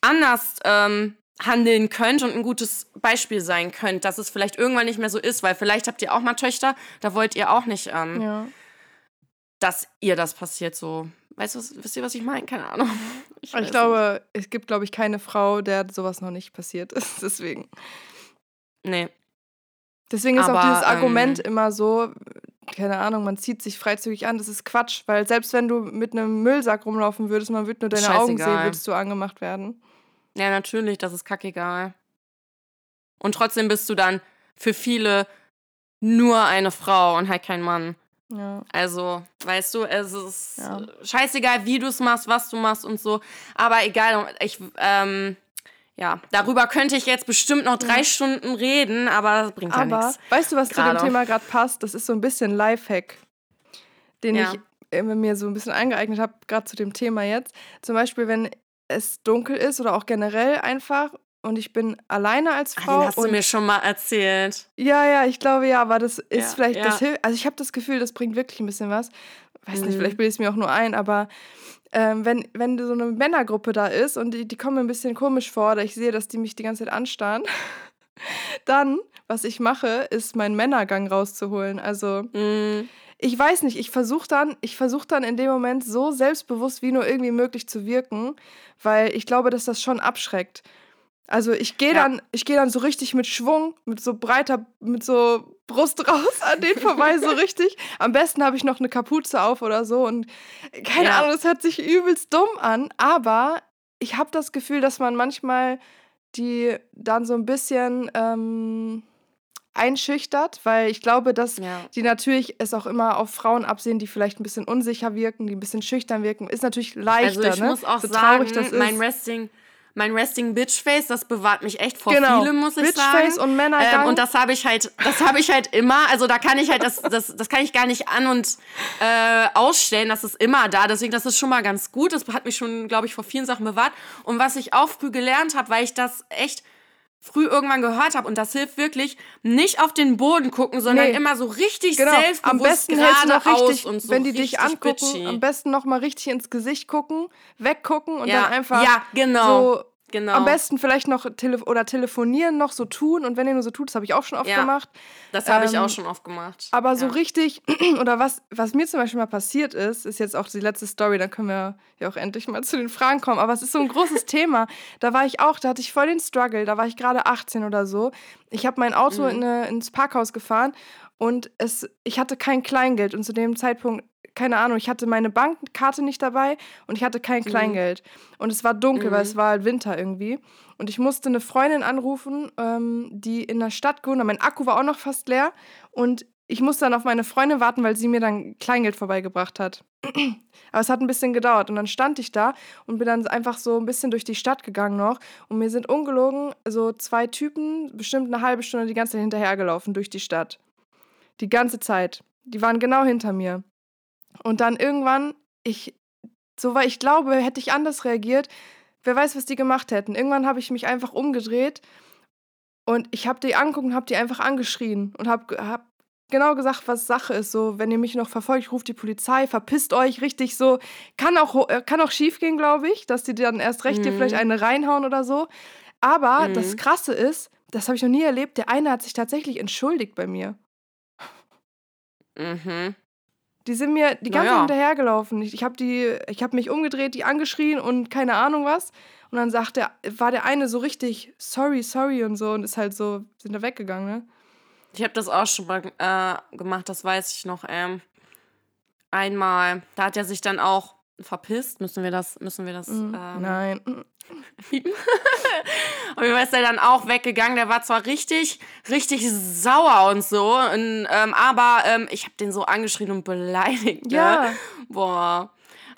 anders ähm, handeln könnt und ein gutes Beispiel sein könnt, dass es vielleicht irgendwann nicht mehr so ist, weil vielleicht habt ihr auch mal Töchter, da wollt ihr auch nicht, ähm,
ja.
Dass ihr das passiert so. Weißt du, was, wisst ihr, was ich meine? Keine Ahnung.
Ich,
weiß
glaube, es gibt, glaube ich, keine Frau, der sowas noch nicht passiert ist. Deswegen.
Nicht. Nee.
Deswegen ist auch
Aber,
dieses Argument
ähm,
immer so, keine Ahnung, man zieht sich freizügig an, das ist Quatsch, weil selbst wenn du mit einem Müllsack rumlaufen würdest, man würde nur deine Augen sehen,
Scheißegal.
würdest du angemacht werden.
Ja, natürlich, das ist kackegal. Und trotzdem bist du dann für viele nur eine Frau und halt kein Mann.
Ja.
Also, weißt du, es ist
Ja.
scheißegal, wie du es machst, was du machst und so. Aber egal, ich, ähm, ja, darüber könnte ich jetzt bestimmt noch drei Stunden reden, aber das bringt ja
Aber
nichts.
weißt du, was zu
Gerade.
dem Thema gerade passt? Das ist so ein bisschen Lifehack, den
Ja.
ich äh, mir so ein bisschen eingeeignet habe, gerade zu dem Thema jetzt. Zum Beispiel, wenn es dunkel ist oder auch generell einfach und ich bin alleine als
Ah,
Frau.
Den hast du mir schon mal erzählt.
Ja, ja, ich glaube ja, aber das ist
Ja,
vielleicht, das
ja.
hilft. Also ich habe das Gefühl, das bringt wirklich ein bisschen was. Weiß nicht,
Mhm.
vielleicht bilde ich es mir auch nur ein, aber ähm, wenn, wenn so eine Männergruppe da ist und die, die kommen mir ein bisschen komisch vor oder ich sehe, dass die mich die ganze Zeit anstarren, dann, was ich mache, ist meinen Männergang rauszuholen. Also
Mhm.
ich weiß nicht, ich versuche dann, ich versuche dann in dem Moment so selbstbewusst wie nur irgendwie möglich zu wirken, weil ich glaube, dass das schon abschreckt. Also ich gehe
Ja.
dann, ich gehe dann so richtig mit Schwung, mit so breiter, mit so Brust raus an den vorbei, so richtig. Am besten habe ich noch eine Kapuze auf oder so und keine
Ja.
Ahnung, das hört sich übelst dumm an, aber ich habe das Gefühl, dass man manchmal die dann so ein bisschen ähm, einschüchtert, weil ich glaube, dass
Ja.
die natürlich es auch immer auf Frauen absehen, die vielleicht ein bisschen unsicher wirken, die ein bisschen schüchtern wirken. Ist natürlich leichter,
Also ich
ne?
muss auch
so
sagen,
traurig das ist.
mein Resting, mein Resting Bitchface, das bewahrt mich echt vor
genau.
vielem, muss ich sagen.
Bitchface und Männergang.
Ähm, und das habe ich halt, das habe ich halt immer. Also da kann ich halt, das, das, das kann ich gar nicht an und äh, ausstellen. Das ist immer da. Deswegen, das ist schon mal ganz gut. Das hat mich schon, glaube ich, vor vielen Sachen bewahrt. Und was ich auch früh gelernt habe, weil ich das echt früh irgendwann gehört habe und das hilft wirklich, nicht auf den Boden gucken, sondern
Nee.
immer so richtig
genau.
selbstbewusst
Am besten
geradeaus
richtig,
und so
wenn die dich angucken,
bitchy.
am besten noch mal richtig ins Gesicht gucken, weggucken und
ja,
dann einfach
ja, genau,
so
genau.
am besten vielleicht noch tele oder telefonieren noch so tun und wenn ihr nur so tut, das habe ich auch schon oft
Ja.
gemacht.
Das habe ich
Ähm,
auch schon oft gemacht.
Aber so
ja.
richtig, oder was, was mir zum Beispiel mal passiert ist, ist jetzt auch die letzte Story, dann können wir ja auch endlich mal zu den Fragen kommen. Aber es ist so ein großes Thema. Da war ich auch, da hatte ich voll den Struggle, da war ich gerade 18 oder so. Ich habe mein Auto
Mhm.
in eine, ins Parkhaus gefahren und es, ich hatte kein Kleingeld und zu dem Zeitpunkt, keine Ahnung, ich hatte meine Bankkarte nicht dabei und ich hatte kein Kleingeld. Und es war dunkel, weil
Mhm.
es war halt Winter irgendwie. Und ich musste eine Freundin anrufen, ähm, die in der Stadt gewohnt hat. Mein Akku war auch noch fast leer. Und ich musste dann auf meine Freundin warten, weil sie mir dann Kleingeld vorbeigebracht hat. Aber es hat ein bisschen gedauert. Und dann stand ich da und bin dann einfach so ein bisschen durch die Stadt gegangen noch. Und mir sind ungelogen so zwei Typen bestimmt eine halbe Stunde die ganze Zeit hinterhergelaufen durch die Stadt. Die ganze Zeit. Die waren genau hinter mir. Und dann irgendwann, ich, so weil ich glaube, hätte ich anders reagiert, wer weiß, was die gemacht hätten. Irgendwann habe ich mich einfach umgedreht Und ich habe die angeguckt und habe die einfach angeschrien und habe hab genau gesagt, was Sache ist. So, wenn ihr mich noch verfolgt, ruft die Polizei, verpisst euch richtig so. Kann auch, äh, kann auch schief gehen, glaube ich, dass die dann erst recht dir vielleicht eine reinhauen oder so. Aber das Krasse ist, das habe ich noch nie erlebt, der eine hat sich tatsächlich entschuldigt bei mir.
Mhm.
Die sind mir die ganze Zeit
Naja.
hinterhergelaufen. Ich, ich habe habe mich umgedreht, die angeschrien und keine Ahnung was. Und dann sagt der, war der eine so richtig sorry, sorry und so und ist halt so, sind da weggegangen, ne?
Ich habe das auch schon mal äh, gemacht, das weiß ich noch. Ähm, einmal, da hat er sich dann auch verpisst. Müssen wir das, müssen wir das ähm,
Nein.
Und wie ist er dann auch weggegangen? Der war zwar richtig, richtig sauer und so, und, ähm, aber ähm, ich habe den so angeschrien und beleidigt. Ne?
Ja.
Boah.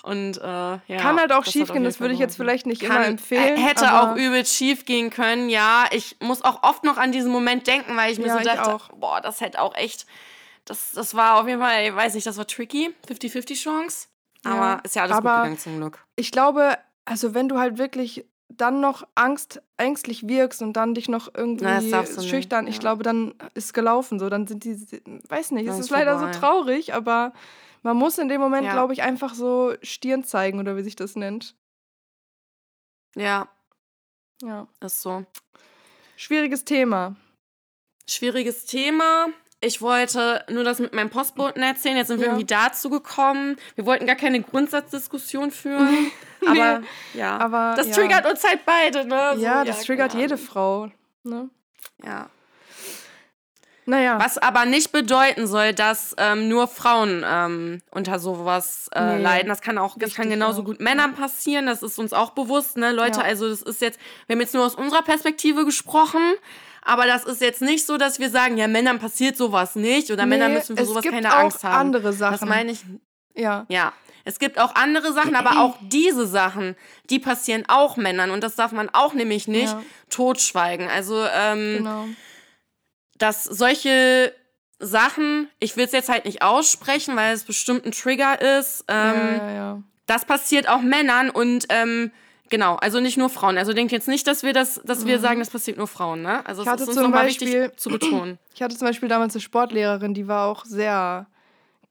Und äh, ja.
Kann halt auch schief gehen,
jeden
das
Fall
würde ich jetzt vielleicht nicht
Kann,
immer empfehlen.
äh, Hätte auch übel schief gehen können, ja. Ich muss auch oft noch an diesen Moment denken, weil ich mir
Ja,
so dachte,
auch.
boah, das hätte auch echt, das, das war auf jeden Fall, ich weiß nicht, das war tricky, 50-50 Chance. Aber
Ja,
ist ja alles
aber-
gut gegangen zum Glück.
Ich glaube, also wenn du halt wirklich dann noch Angst, ängstlich wirkst und dann dich noch irgendwie
Na, du nicht,
schüchtern, ich
ja.
glaube, dann ist gelaufen so. Dann sind die, weiß nicht,
Dann
es
ist
ist leider
vorbei.
so traurig, aber man muss in dem Moment,
Ja.
glaube ich, einfach so Stirn zeigen oder wie sich das nennt.
Ja,
Ja.
ist so.
Schwieriges Thema.
Schwieriges Thema. Ich wollte nur das mit meinem Postboten erzählen. Jetzt sind wir
Ja.
irgendwie dazu gekommen. Wir wollten gar keine Grundsatzdiskussion führen. aber ja,
aber
das
ja.
triggert uns halt beide, ne? So,
ja, das triggert
keine
jede. Frau. Ne?
Ja.
Naja.
Was aber nicht bedeuten soll, dass ähm, nur Frauen ähm, unter sowas äh,
Nee,
leiden. Das kann auch, das kann genauso
auch,
gut Männern passieren. Das ist uns auch bewusst, ne, Leute.
Ja.
Also das ist jetzt, wir haben jetzt nur aus unserer Perspektive gesprochen, aber das ist jetzt nicht so, dass wir sagen, ja, Männern passiert sowas nicht oder Männer
Nee,
müssen für
es
sowas
gibt
keine
auch
Angst haben.
andere Sachen.
Das meine ich.
Ja.
Ja. Es gibt auch andere Sachen, aber auch diese Sachen, die passieren auch Männern und das darf man auch nämlich nicht
Ja.
totschweigen. Also ähm,
Genau.
dass solche Sachen, ich will es jetzt halt nicht aussprechen, weil es bestimmt ein Trigger ist, ähm,
ja, ja,
das passiert auch Männern und ähm, genau, also nicht nur Frauen. Also denkt jetzt nicht, dass wir das, dass wir sagen, das passiert nur Frauen, ne? Also
hatte
ist uns nochmal
Beispiel-
wichtig zu betonen.
Ich hatte zum Beispiel damals eine Sportlehrerin, die war auch sehr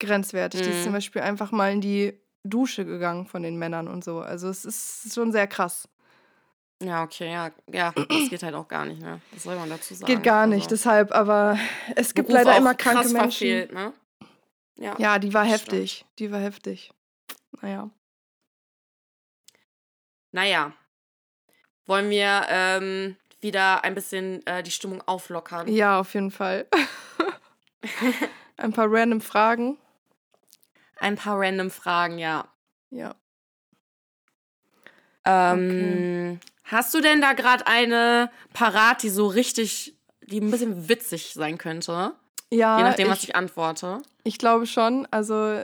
grenzwertig. Die ist
Mhm.
zum Beispiel einfach mal in die Dusche gegangen von den Männern und so. Also es ist schon sehr krass.
Ja, okay, ja, ja, das geht halt auch gar nicht, ne? Was soll man dazu sagen?
Geht gar nicht,
Also,
deshalb, aber es gibt
Beruf
leider immer kranke Menschen.
verfehlt, ne? Ja.
Ja, die war
das
heftig. Die war heftig. Naja.
Naja. Wollen wir ähm, wieder ein bisschen äh, die Stimmung auflockern?
Ja, auf jeden Fall. Ein paar random Fragen.
Ein paar random Fragen, ja.
Ja.
Ähm, Hast du denn da gerade eine parat, die so richtig, die ein bisschen witzig sein könnte?
Ja,
Je nachdem, was
ich,
ich antworte.
ich glaube schon. Also,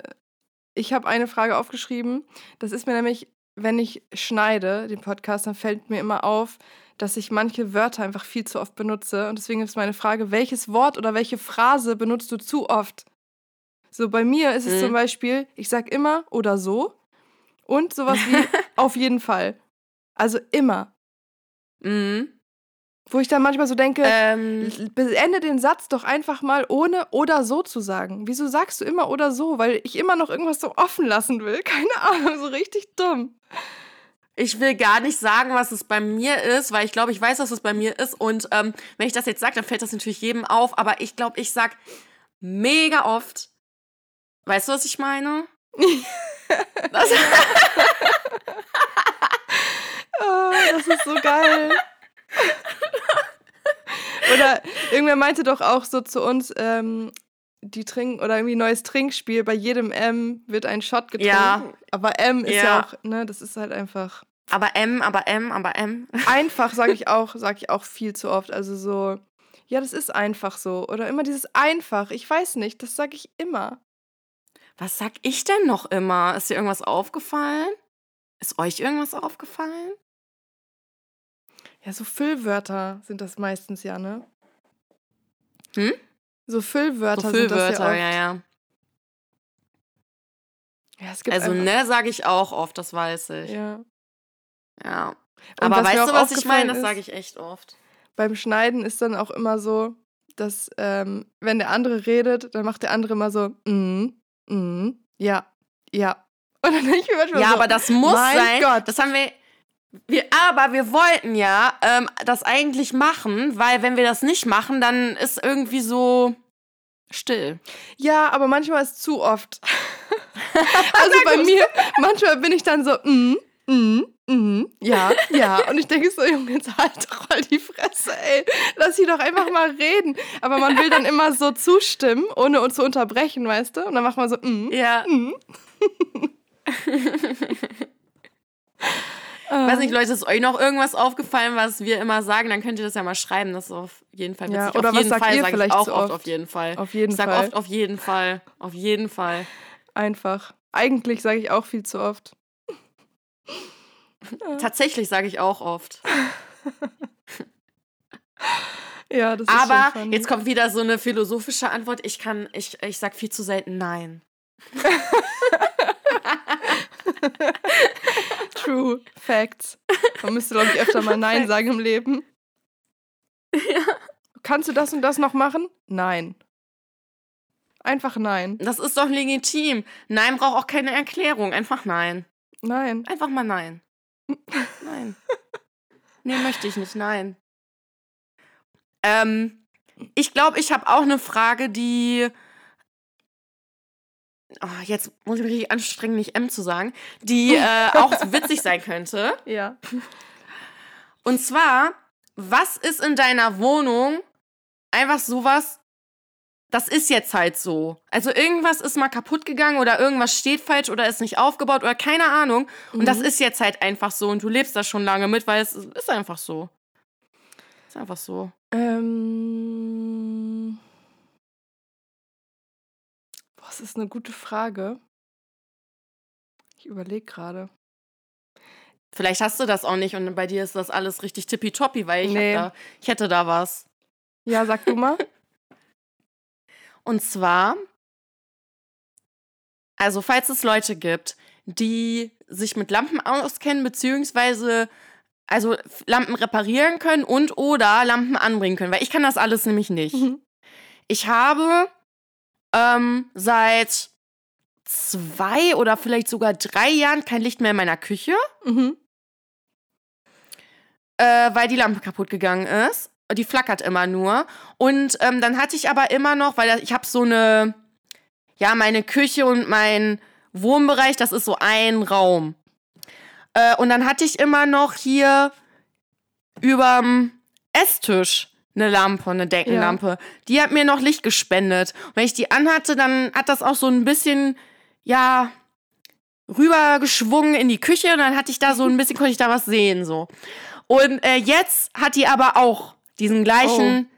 ich habe eine Frage aufgeschrieben. Das ist mir nämlich, wenn ich schneide, den Podcast, dann fällt mir immer auf, dass ich manche Wörter einfach viel zu oft benutze. Und deswegen ist meine Frage, welches Wort oder welche Phrase benutzt du zu oft? So, bei mir ist es
Mhm.
zum Beispiel, ich sag immer oder so und sowas wie auf jeden Fall. Also immer.
Mhm.
Wo ich dann manchmal so denke,
Ähm,
Beende den Satz doch einfach mal ohne oder so zu sagen. Wieso sagst du immer oder so? Weil ich immer noch irgendwas so offen lassen will. Keine Ahnung, so richtig dumm.
ich will gar nicht sagen, was es bei mir ist, weil ich glaube, ich weiß, was es bei mir ist. Und ähm, wenn ich das jetzt sage, dann fällt das natürlich jedem auf. Aber ich glaube, ich sag mega oft. Weißt du, was ich meine? das,
Oh, das ist so geil. Oder irgendwer meinte doch auch so zu uns, ähm, die trinken oder irgendwie neues Trinkspiel. Bei jedem M wird ein Shot getrunken.
Ja.
Aber M ist ja.
Ja.
auch, ne, das ist halt einfach.
aber M, aber M, aber M.
Einfach sage ich auch, sage ich auch viel zu oft. Also so, ja, das ist einfach so. Oder immer dieses einfach. Ich weiß nicht, das sage ich immer.
Was sag ich denn noch immer? Ist dir irgendwas aufgefallen? Ist euch irgendwas aufgefallen?
Ja, so Füllwörter sind das meistens ja, ne?
Hm?
So Füllwörter,
So
sind das
Füllwörter,
ja,
ja,
oft.
ja.
Ja, es gibt
Also, ne, sage ich auch oft, das weiß ich. Ja.
Ja. Und
Aber weißt du, was ich meine? Das sage ich echt oft.
beim Schneiden ist dann auch immer so, dass ähm, wenn der andere redet, dann macht der andere immer so, mm, mm, ja, ja. Und dann denke ich mir manchmal
Ja,
so,
aber das muss
mein
sein.
Gott.
Das haben wir. Wir, aber wir wollten ja ähm, das eigentlich machen, weil wenn wir das nicht machen, dann ist irgendwie so still.
Ja, aber manchmal ist zu oft. also bei mir, manchmal bin ich dann so, mm, mm, mm, ja, ja. Und ich denke so, Junge, jetzt halt doch mal die Fresse, ey. Lass sie doch einfach mal reden. Aber man will dann immer so zustimmen, ohne uns zu unterbrechen, weißt du? Und dann macht man so, mm,
Ja.
mm.
Weiß nicht, Leute, ist euch noch irgendwas aufgefallen, was wir immer sagen? Dann könnt ihr das ja mal schreiben. Das ist auf jeden Fall witzig.
Ja, oder
auf
was
jeden
sagt
Fall
ihr
sage ich
vielleicht
auch
zu
oft,
oft?
auf jeden Fall.
Auf jeden
ich sag
Fall.
oft auf jeden Fall. Auf jeden Fall.
Einfach. Eigentlich sage ich auch viel zu oft.
Tatsächlich sage ich auch oft.
Ja, das ist
Aber jetzt kommt wieder so eine philosophische Antwort. Ich kann, ich, ich sag viel zu selten Nein.
True. Facts. Man müsste, glaube ich, öfter mal Nein sagen im Leben. Kannst du das und das noch machen? Nein. Einfach nein.
Das ist doch legitim. Nein braucht auch keine Erklärung. Einfach Nein.
Nein.
Einfach mal Nein. Nein. Nee, möchte ich nicht. Nein. Ähm, ich glaube, ich habe auch eine Frage, die. Oh, jetzt muss ich mich richtig anstrengen, nicht M zu sagen, die äh, auch witzig sein könnte.
Ja.
Und zwar, was ist in deiner Wohnung einfach sowas, das ist jetzt halt so. Also irgendwas ist mal kaputt gegangen oder irgendwas steht falsch oder ist nicht aufgebaut oder keine Ahnung. Und das
Mhm.
ist jetzt halt einfach so und du lebst da schon lange mit, weil es ist einfach so. Ist einfach so.
Ähm. Boah, das ist eine gute Frage. Ich überlege gerade.
Vielleicht hast du das auch nicht und bei dir ist das alles richtig tippitoppi, weil ich,
Nee.
da, ich hätte da was.
Ja, sag du mal.
Und zwar, also falls es Leute gibt, die sich mit Lampen auskennen, beziehungsweise also Lampen reparieren können und oder Lampen anbringen können, weil ich kann das alles nämlich nicht.
Mhm.
Ich habe ähm, seit zwei oder vielleicht sogar drei Jahren kein Licht mehr in meiner Küche,
Mhm.
äh, weil die Lampe kaputt gegangen ist. Die flackert immer nur. Und ähm, dann hatte ich aber immer noch, weil ich habe so eine, ja, meine Küche und mein Wohnbereich, das ist so ein Raum. Äh, und dann hatte ich immer noch hier überm Esstisch eine Lampe, eine Deckenlampe. Die hat mir noch Licht gespendet. Und wenn ich die anhatte, dann hat das auch so ein bisschen, ja, rübergeschwungen in die Küche und dann hatte ich da so ein bisschen, konnte ich da was sehen, so. Und äh, jetzt hat die aber auch diesen gleichen,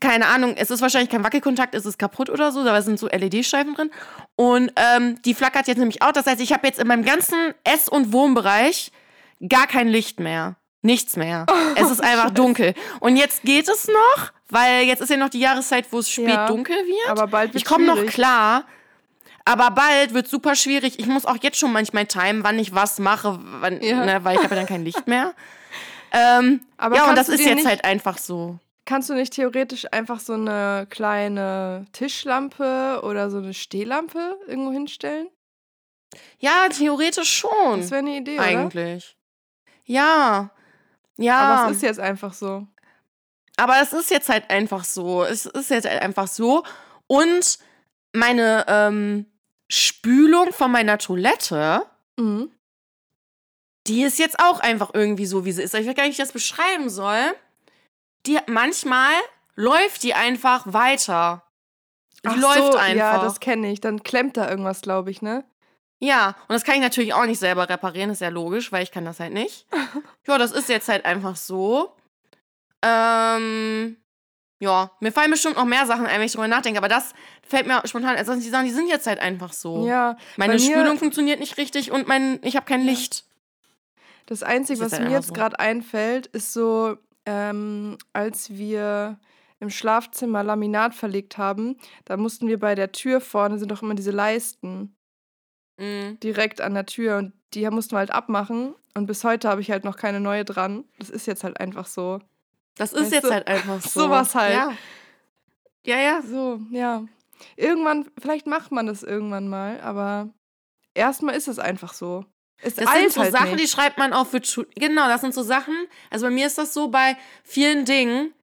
keine Ahnung, es ist wahrscheinlich kein Wackelkontakt, es ist kaputt oder so, es sind so LED-Scheiben drin. Und ähm, die flackert jetzt nämlich auch. Das heißt, ich habe jetzt in meinem ganzen Ess- und Wohnbereich gar kein Licht mehr. Nichts mehr. es ist einfach dunkel. Und jetzt geht es noch, weil jetzt ist ja noch die Jahreszeit, wo es spät
Ja,
dunkel wird.
Aber bald wird
Ich komme noch klar. Aber bald wird super schwierig. Ich muss auch jetzt schon manchmal timen, wann ich was mache, wann,
Ja.
ne, weil ich habe ja dann kein Licht mehr. Ähm,
Aber
ja, und das ist jetzt
nicht-
halt einfach so.
Kannst du nicht theoretisch einfach so eine kleine Tischlampe oder so eine Stehlampe irgendwo hinstellen?
Ja, theoretisch schon.
Das wäre eine Idee, oder?
eigentlich. Ja. Ja.
Aber es ist jetzt einfach so.
Aber es ist jetzt halt einfach so. Es ist jetzt halt einfach so. Und meine ähm, Spülung von meiner Toilette,
Mhm.
Die ist jetzt auch einfach irgendwie so, wie sie ist. Ich weiß gar nicht, wie ich das beschreiben soll. Die manchmal läuft die einfach weiter. Die
Ach
läuft
so,
einfach.
Ja, das kenne ich. Dann klemmt da irgendwas, glaube ich, ne?
Ja, und das kann ich natürlich auch nicht selber reparieren, ist ja logisch, weil ich kann das halt nicht. ja, das ist jetzt halt einfach so. Ähm, ja, mir fallen bestimmt noch mehr Sachen ein, wenn ich drüber nachdenke, aber das fällt mir spontan, also die Sachen, die sind jetzt halt einfach so.
Ja.
Meine Spülung funktioniert nicht richtig und mein, ich habe kein
Ja.
Licht.
Das Einzige,
Das
was mir jetzt
so.
gerade einfällt, ist so, ähm, als wir im Schlafzimmer Laminat verlegt haben, da mussten wir bei der Tür vorne, sind doch immer diese Leisten
Mhm.
direkt an der Tür und die mussten wir halt abmachen. Und bis heute habe ich halt noch keine neue dran. Das ist jetzt halt einfach so.
Das ist
Weißt
jetzt
du?
halt einfach so.
Sowas halt.
Ja. Ja, ja.
So, ja. Irgendwann, vielleicht macht man das irgendwann mal, aber erstmal ist es einfach so. Es
Das sind so
halt
Sachen, die
nicht.
schreibt man auf für To- Genau, das sind so Sachen. Also bei mir ist das so bei vielen Dingen,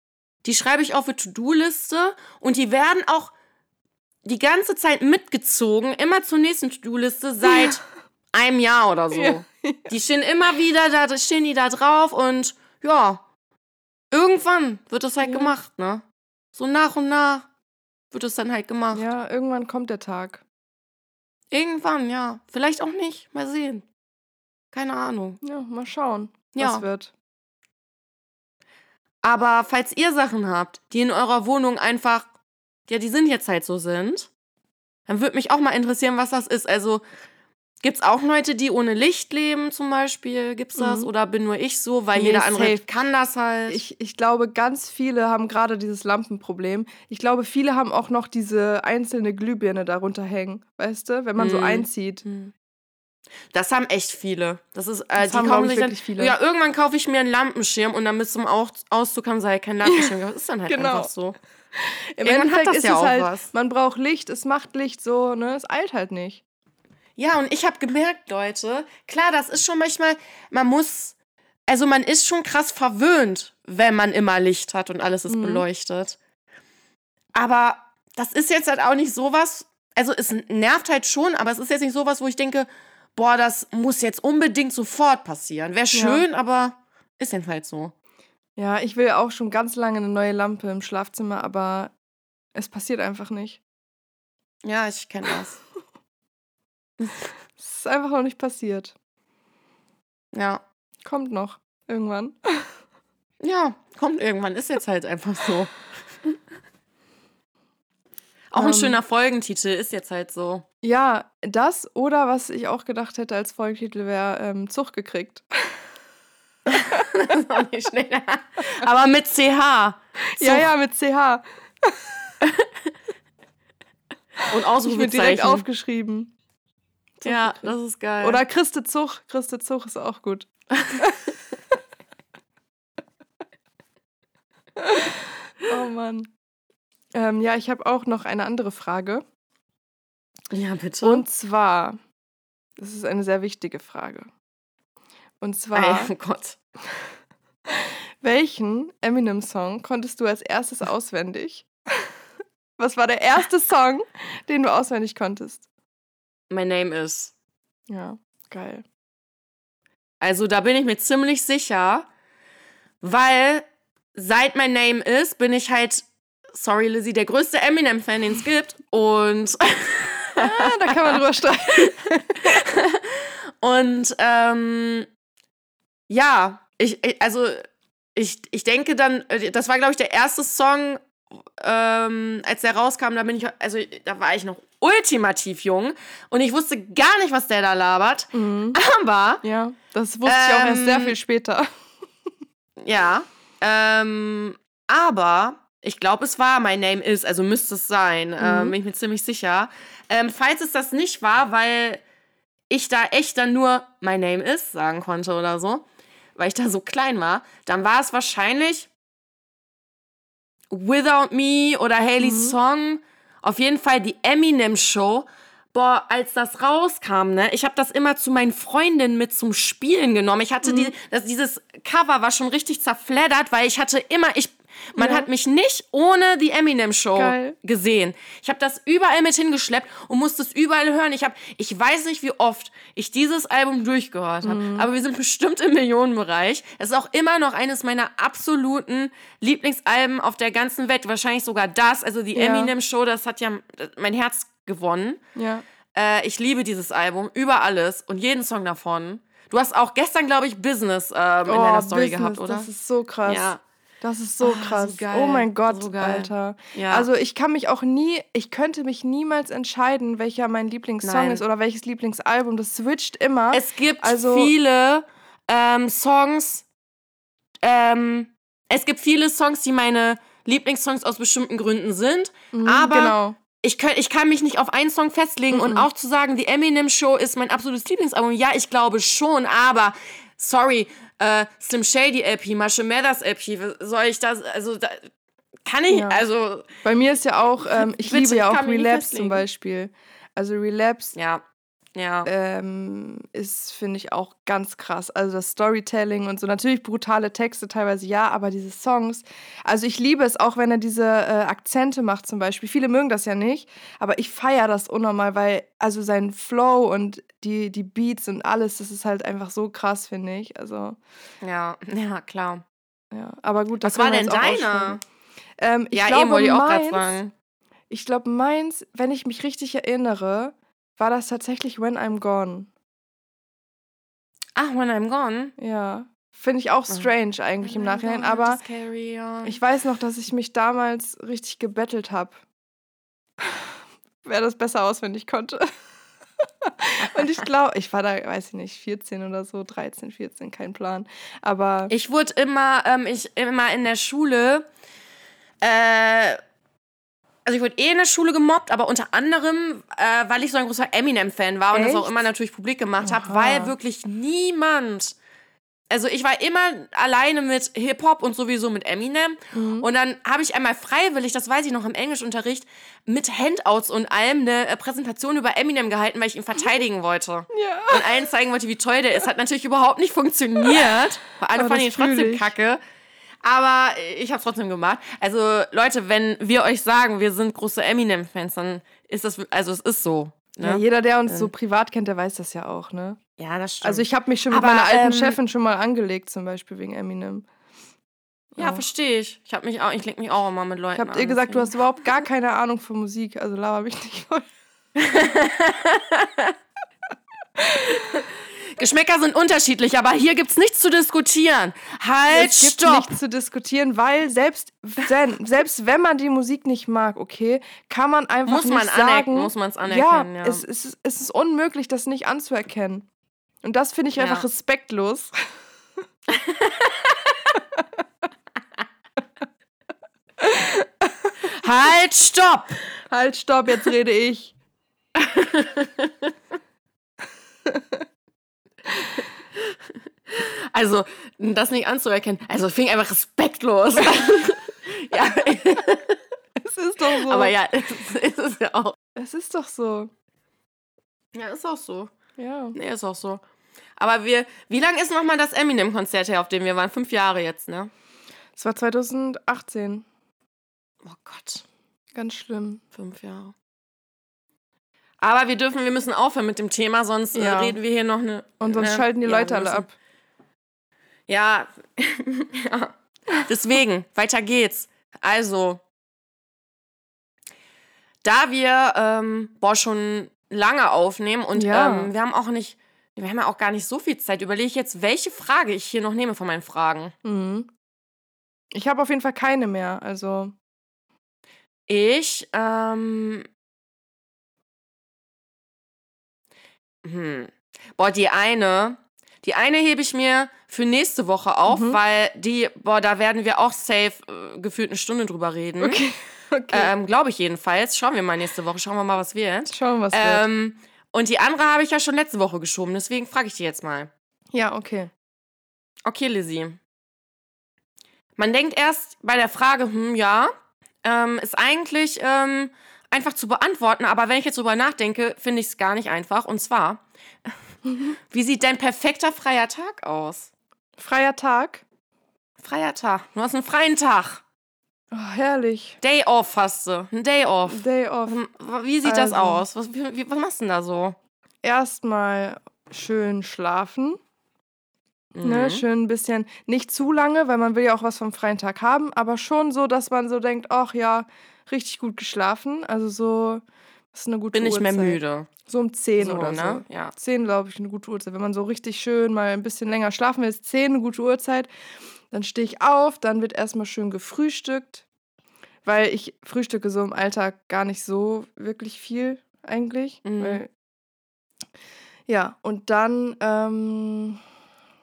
die schreibe ich auf für To-Do-Liste und die werden auch die ganze Zeit mitgezogen, immer zur nächsten To-Do-Liste seit einem Jahr oder so.
Ja.
Die stehen immer wieder da, stehen die da drauf und ja, irgendwann wird das halt
Ja.
gemacht, ne? So nach und nach wird es dann halt gemacht.
Ja, irgendwann kommt der Tag.
Irgendwann, ja. Vielleicht auch nicht. Mal sehen. Keine Ahnung.
Ja, mal schauen,
Ja.
was wird.
Aber falls ihr Sachen habt, die in eurer Wohnung einfach, ja, die sind jetzt halt so sind, dann würde mich auch mal interessieren, was das ist. Also, gibt's auch Leute, die ohne Licht leben, zum Beispiel? Gibt's das?
Mhm.
Oder bin nur ich so, weil
Nee,
jeder andere
safe.
kann das halt?
Ich, ich glaube, ganz viele haben gerade dieses Lampenproblem. Ich glaube, viele haben auch noch diese einzelne Glühbirne darunter hängen, weißt du, wenn man so
Mhm.
einzieht.
Hm. Das haben echt viele. Das ist, äh,
Das
die
haben,
kaufen sich dann,
viele.
Ja, irgendwann kaufe ich mir einen Lampenschirm und dann bis zum Au- Auszug haben sie halt keinen Lampenschirm. Das ist dann halt
Genau.
einfach so.
Im
Irgendwann hat
Endeffekt
das
ist
ja
es
auch
halt,
was.
man braucht Licht, es macht Licht so, ne? Es eilt halt nicht.
Ja, und ich habe gemerkt, Leute, klar, das ist schon manchmal, man muss, also man ist schon krass verwöhnt, wenn man immer Licht hat und alles ist
Mhm.
beleuchtet. Aber das ist jetzt halt auch nicht sowas, also es nervt halt schon, aber es ist jetzt nicht sowas, wo ich denke, boah, das muss jetzt unbedingt sofort passieren. Wäre schön, aber ist jetzt halt so.
Ja, ich will auch schon ganz lange eine neue Lampe im Schlafzimmer, aber es passiert einfach nicht.
Ja, ich kenne das.
Es ist einfach noch nicht passiert.
Ja.
Kommt noch. Irgendwann.
Ja, kommt irgendwann, ist jetzt halt einfach so. Auch ein
Ähm.
schöner Folgentitel, ist jetzt halt so.
Ja, das oder was ich auch gedacht hätte als Folgentitel wäre ähm, Zug gekriegt.
Das ist auch nicht schlecht. Aber mit CH.
Ja, ja, mit CH.
Und
Ich bin direkt
Ausrufezeichen.
aufgeschrieben. Zug
Ja,
gekriegt.
das ist geil.
Oder Christe Zug. Christe Zug ist auch gut. oh Mann. Ähm, ja, ich habe auch noch eine andere Frage.
Ja, bitte.
Und zwar, das ist eine sehr wichtige Frage. Und zwar,
oh Gott.
welchen Eminem-Song konntest du als erstes auswendig? Was war der erste Song, den du auswendig konntest?
My name is.
Ja, geil.
Also da bin ich mir ziemlich sicher, weil seit My Name is bin ich halt, sorry Lizzie, der größte Eminem-Fan, den es gibt. Und,
Ah, da kann man drüber streiten.
und ähm, ja, ich, ich- also ich, ich denke dann, äh, das war glaube ich der erste Song, ähm, als der rauskam, da bin ich, also da war ich noch ultimativ jung und ich wusste gar nicht, was der da labert.
Mhm.
Aber
Ja, das wusste ich auch erst sehr
Ähm,
viel später.
Ja. Ähm, aber ich glaube, es war My Name is, also müsste es sein. Ähm,
Mhm.
bin ich mir ziemlich sicher. Ähm, falls es das nicht war, weil ich da echt dann nur My Name is sagen konnte oder so, weil ich da so klein war, dann war es wahrscheinlich Without Me oder Haley's
Mhm.
Song. Auf jeden Fall die Eminem Show. Boah, als das rauskam, ne, ich habe das immer zu meinen Freundinnen mit zum Spielen genommen. Ich hatte
Mhm.
die, das, dieses Cover war schon richtig zerfleddert, weil ich hatte immer, ich, man
Ja.
hat mich nicht ohne die Eminem Show
Geil.
gesehen. Ich habe das überall mit hingeschleppt und musste es überall hören. Ich habe, ich weiß nicht, wie oft ich dieses Album durchgehört habe,
Mhm.
aber wir sind bestimmt im Millionenbereich. Es ist auch immer noch eines meiner absoluten Lieblingsalben auf der ganzen Welt. Wahrscheinlich sogar das, also die
Ja.
Eminem Show, das hat ja mein Herz gewonnen.
Ja.
Äh, ich liebe dieses Album über alles und jeden Song davon. Du hast auch gestern, glaube ich, Business ähm, in deiner Story
Business,
gehabt, oder?
Das ist so krass.
Ja.
Das ist so
so
krass.
geil.
Oh mein Gott,
So geil.
Alter.
Ja.
Also ich kann mich auch nie, ich könnte mich niemals entscheiden, welcher mein Lieblingssong
Nein.
ist oder welches Lieblingsalbum. Das switcht immer.
Es gibt
Also-
viele ähm, Songs, ähm, es gibt viele Songs, die meine Lieblingssongs aus bestimmten Gründen sind.
Mhm,
aber
genau.
ich, kann, ich kann mich nicht auf einen Song festlegen und
Mhm.
auch zu sagen, die Eminem Show ist mein absolutes Lieblingsalbum. Ja, ich glaube schon, aber sorry, äh, Slim Shady LP, Masche Mathers LP, soll ich das, also da, kann ich,
Ja.
also,
Bei mir ist ja auch, ähm, ich
Bitte,
liebe ja auch Relapse zum. Beispiel. Also Relapse
ja, ja.
ähm, ist, finde ich, auch ganz krass. Also das Storytelling und so. Natürlich brutale Texte teilweise, ja, aber diese Songs. Also ich liebe es auch, wenn er diese äh, Akzente macht zum Beispiel. Viele mögen das ja nicht, aber ich feiere das unnormal, weil also sein Flow und die, die Beats und alles, das ist halt einfach so krass, finde ich. Also,
Ja, ja, klar.
ja. Aber gut, das
Was war denn deiner?
Ähm, ich
ja,
glaube,
eben wollte ich auch gerade sagen.
Ich glaube, meins, wenn ich mich richtig erinnere, war das tatsächlich When I'm Gone.
Ach, When I'm Gone.
Ja. Finde ich auch strange eigentlich im
When I'm
Nachhinein, aber ich weiß noch, dass ich mich damals richtig gebettelt habe. Wer das besser auswendig konnte. Und ich glaube, ich war da, weiß ich nicht, 14 oder so, 13, 14, kein Plan. Aber
Ich wurde immer, ähm, ich immer in der Schule, äh, also ich wurde eh in der Schule gemobbt, aber unter anderem, äh, weil ich so ein großer Eminem-Fan war und das auch immer natürlich publik gemacht habe, weil wirklich niemand, also ich war immer alleine mit Hip-Hop und sowieso mit Eminem
Mhm.
und dann habe ich einmal freiwillig, das weiß ich noch im Englischunterricht, mit Handouts und allem eine äh, Präsentation über Eminem gehalten, weil ich ihn verteidigen wollte
ja.
und allen zeigen wollte, wie toll der ist. Hat natürlich überhaupt nicht funktioniert. Weil alle
Aber
fanden ihn trotzdem
ich.
kacke. Aber ich habe trotzdem gemacht. Also Leute, wenn wir euch sagen, wir sind große Eminem-Fans, dann ist das, also es ist so.
ja,
Ne?
jeder, der uns so privat kennt, der weiß das ja auch, ne?
Ja, das stimmt.
Also ich habe mich schon mit
Aber,
meiner alten
ähm,
Chefin schon mal angelegt, zum Beispiel wegen Eminem.
ja, verstehe ich. Ich habe mich auch, ich leg mich auch immer mit Leuten
Ich habe ihr gesagt, du
deswegen.
hast überhaupt gar keine Ahnung von Musik, also laber mich nicht voll.
Geschmäcker sind unterschiedlich, aber hier gibt's nichts zu diskutieren. Halt,
es gibt
stopp!
nichts zu diskutieren, weil selbst wenn, selbst wenn man die Musik nicht mag, okay, kann man einfach
Muss
nicht
man
sagen,
anerkennen, muss man's anerkennen, ja.
Es, es, ist- es ist unmöglich, das nicht anzuerkennen. Und das finde ich einfach
Ja.
respektlos.
Halt, stopp!
Halt, stopp, jetzt rede ich.
Also, das nicht anzuerkennen. Also, fing einfach respektlos. ja,
Es ist doch so.
aber ja, es ist es ja auch.
Es ist doch so.
Ja, ist auch so.
Ja.
Nee, ist auch so. Aber wir, wie lange ist nochmal das Eminem-Konzert her, auf dem wir waren? Fünf Jahre jetzt, ne?
Es war 2018.
Oh Gott,
Ganz schlimm.
fünf Jahre. Aber wir dürfen, wir müssen aufhören mit dem Thema, sonst äh,
Ja.
reden wir hier noch eine.
Und sonst
ne?
schalten die
Ja,
Leute
wir
alle ab.
Ja. ja. Deswegen, weiter geht's. Also, da wir ähm, boah, schon lange aufnehmen und
Ja.
ähm, wir haben auch nicht, wir haben ja auch gar nicht so viel Zeit, überlege ich jetzt, welche Frage ich hier noch nehme von meinen Fragen.
Mhm. Ich habe auf jeden Fall keine mehr. Also,
Ich, ähm. Hm. Boah, die eine. Die eine hebe ich mir für nächste Woche auf,
Mhm.
weil die, boah, da werden wir auch safe äh, gefühlt eine Stunde drüber reden.
okay. okay.
Ähm, Glaube ich jedenfalls. Schauen wir mal nächste Woche. Schauen wir mal, was wird.
Schauen wir, was wird.
Ähm, und die andere habe ich ja schon letzte Woche geschoben, deswegen frage ich die jetzt mal.
Ja, okay.
Okay, Lizzie. Man denkt erst bei der Frage, hm, ja, ähm, ist eigentlich ähm, einfach zu beantworten, aber wenn ich jetzt drüber nachdenke, finde ich es gar nicht einfach. Und zwar, wie sieht dein perfekter freier Tag aus?
Freier Tag.
Freier Tag. Du hast einen freien Tag.
Oh, herrlich.
Day off hast du. Ein Day off.
Day off.
Hm, Wie sieht das
Also.
aus? Was, wie, was machst du denn da so?
Erstmal schön schlafen. Ne,
Mhm.
schön ein bisschen, nicht zu lange, weil man will ja auch was vom freien Tag haben, aber schon so, dass man so denkt, ach ja, richtig gut geschlafen. Also so, das ist eine gute
Bin nicht mehr
Uhrzeit.
müde.
So um 10
So,
oder
ne?
so.
Ja.
10, glaube ich, eine gute Uhrzeit. Wenn man so richtig schön mal ein bisschen länger schlafen will, ist 10 eine gute Uhrzeit. Dann stehe ich auf, dann wird erstmal schön gefrühstückt, weil ich frühstücke so im Alltag gar nicht so wirklich viel eigentlich.
Mhm.
Weil, ja, und dann, ähm,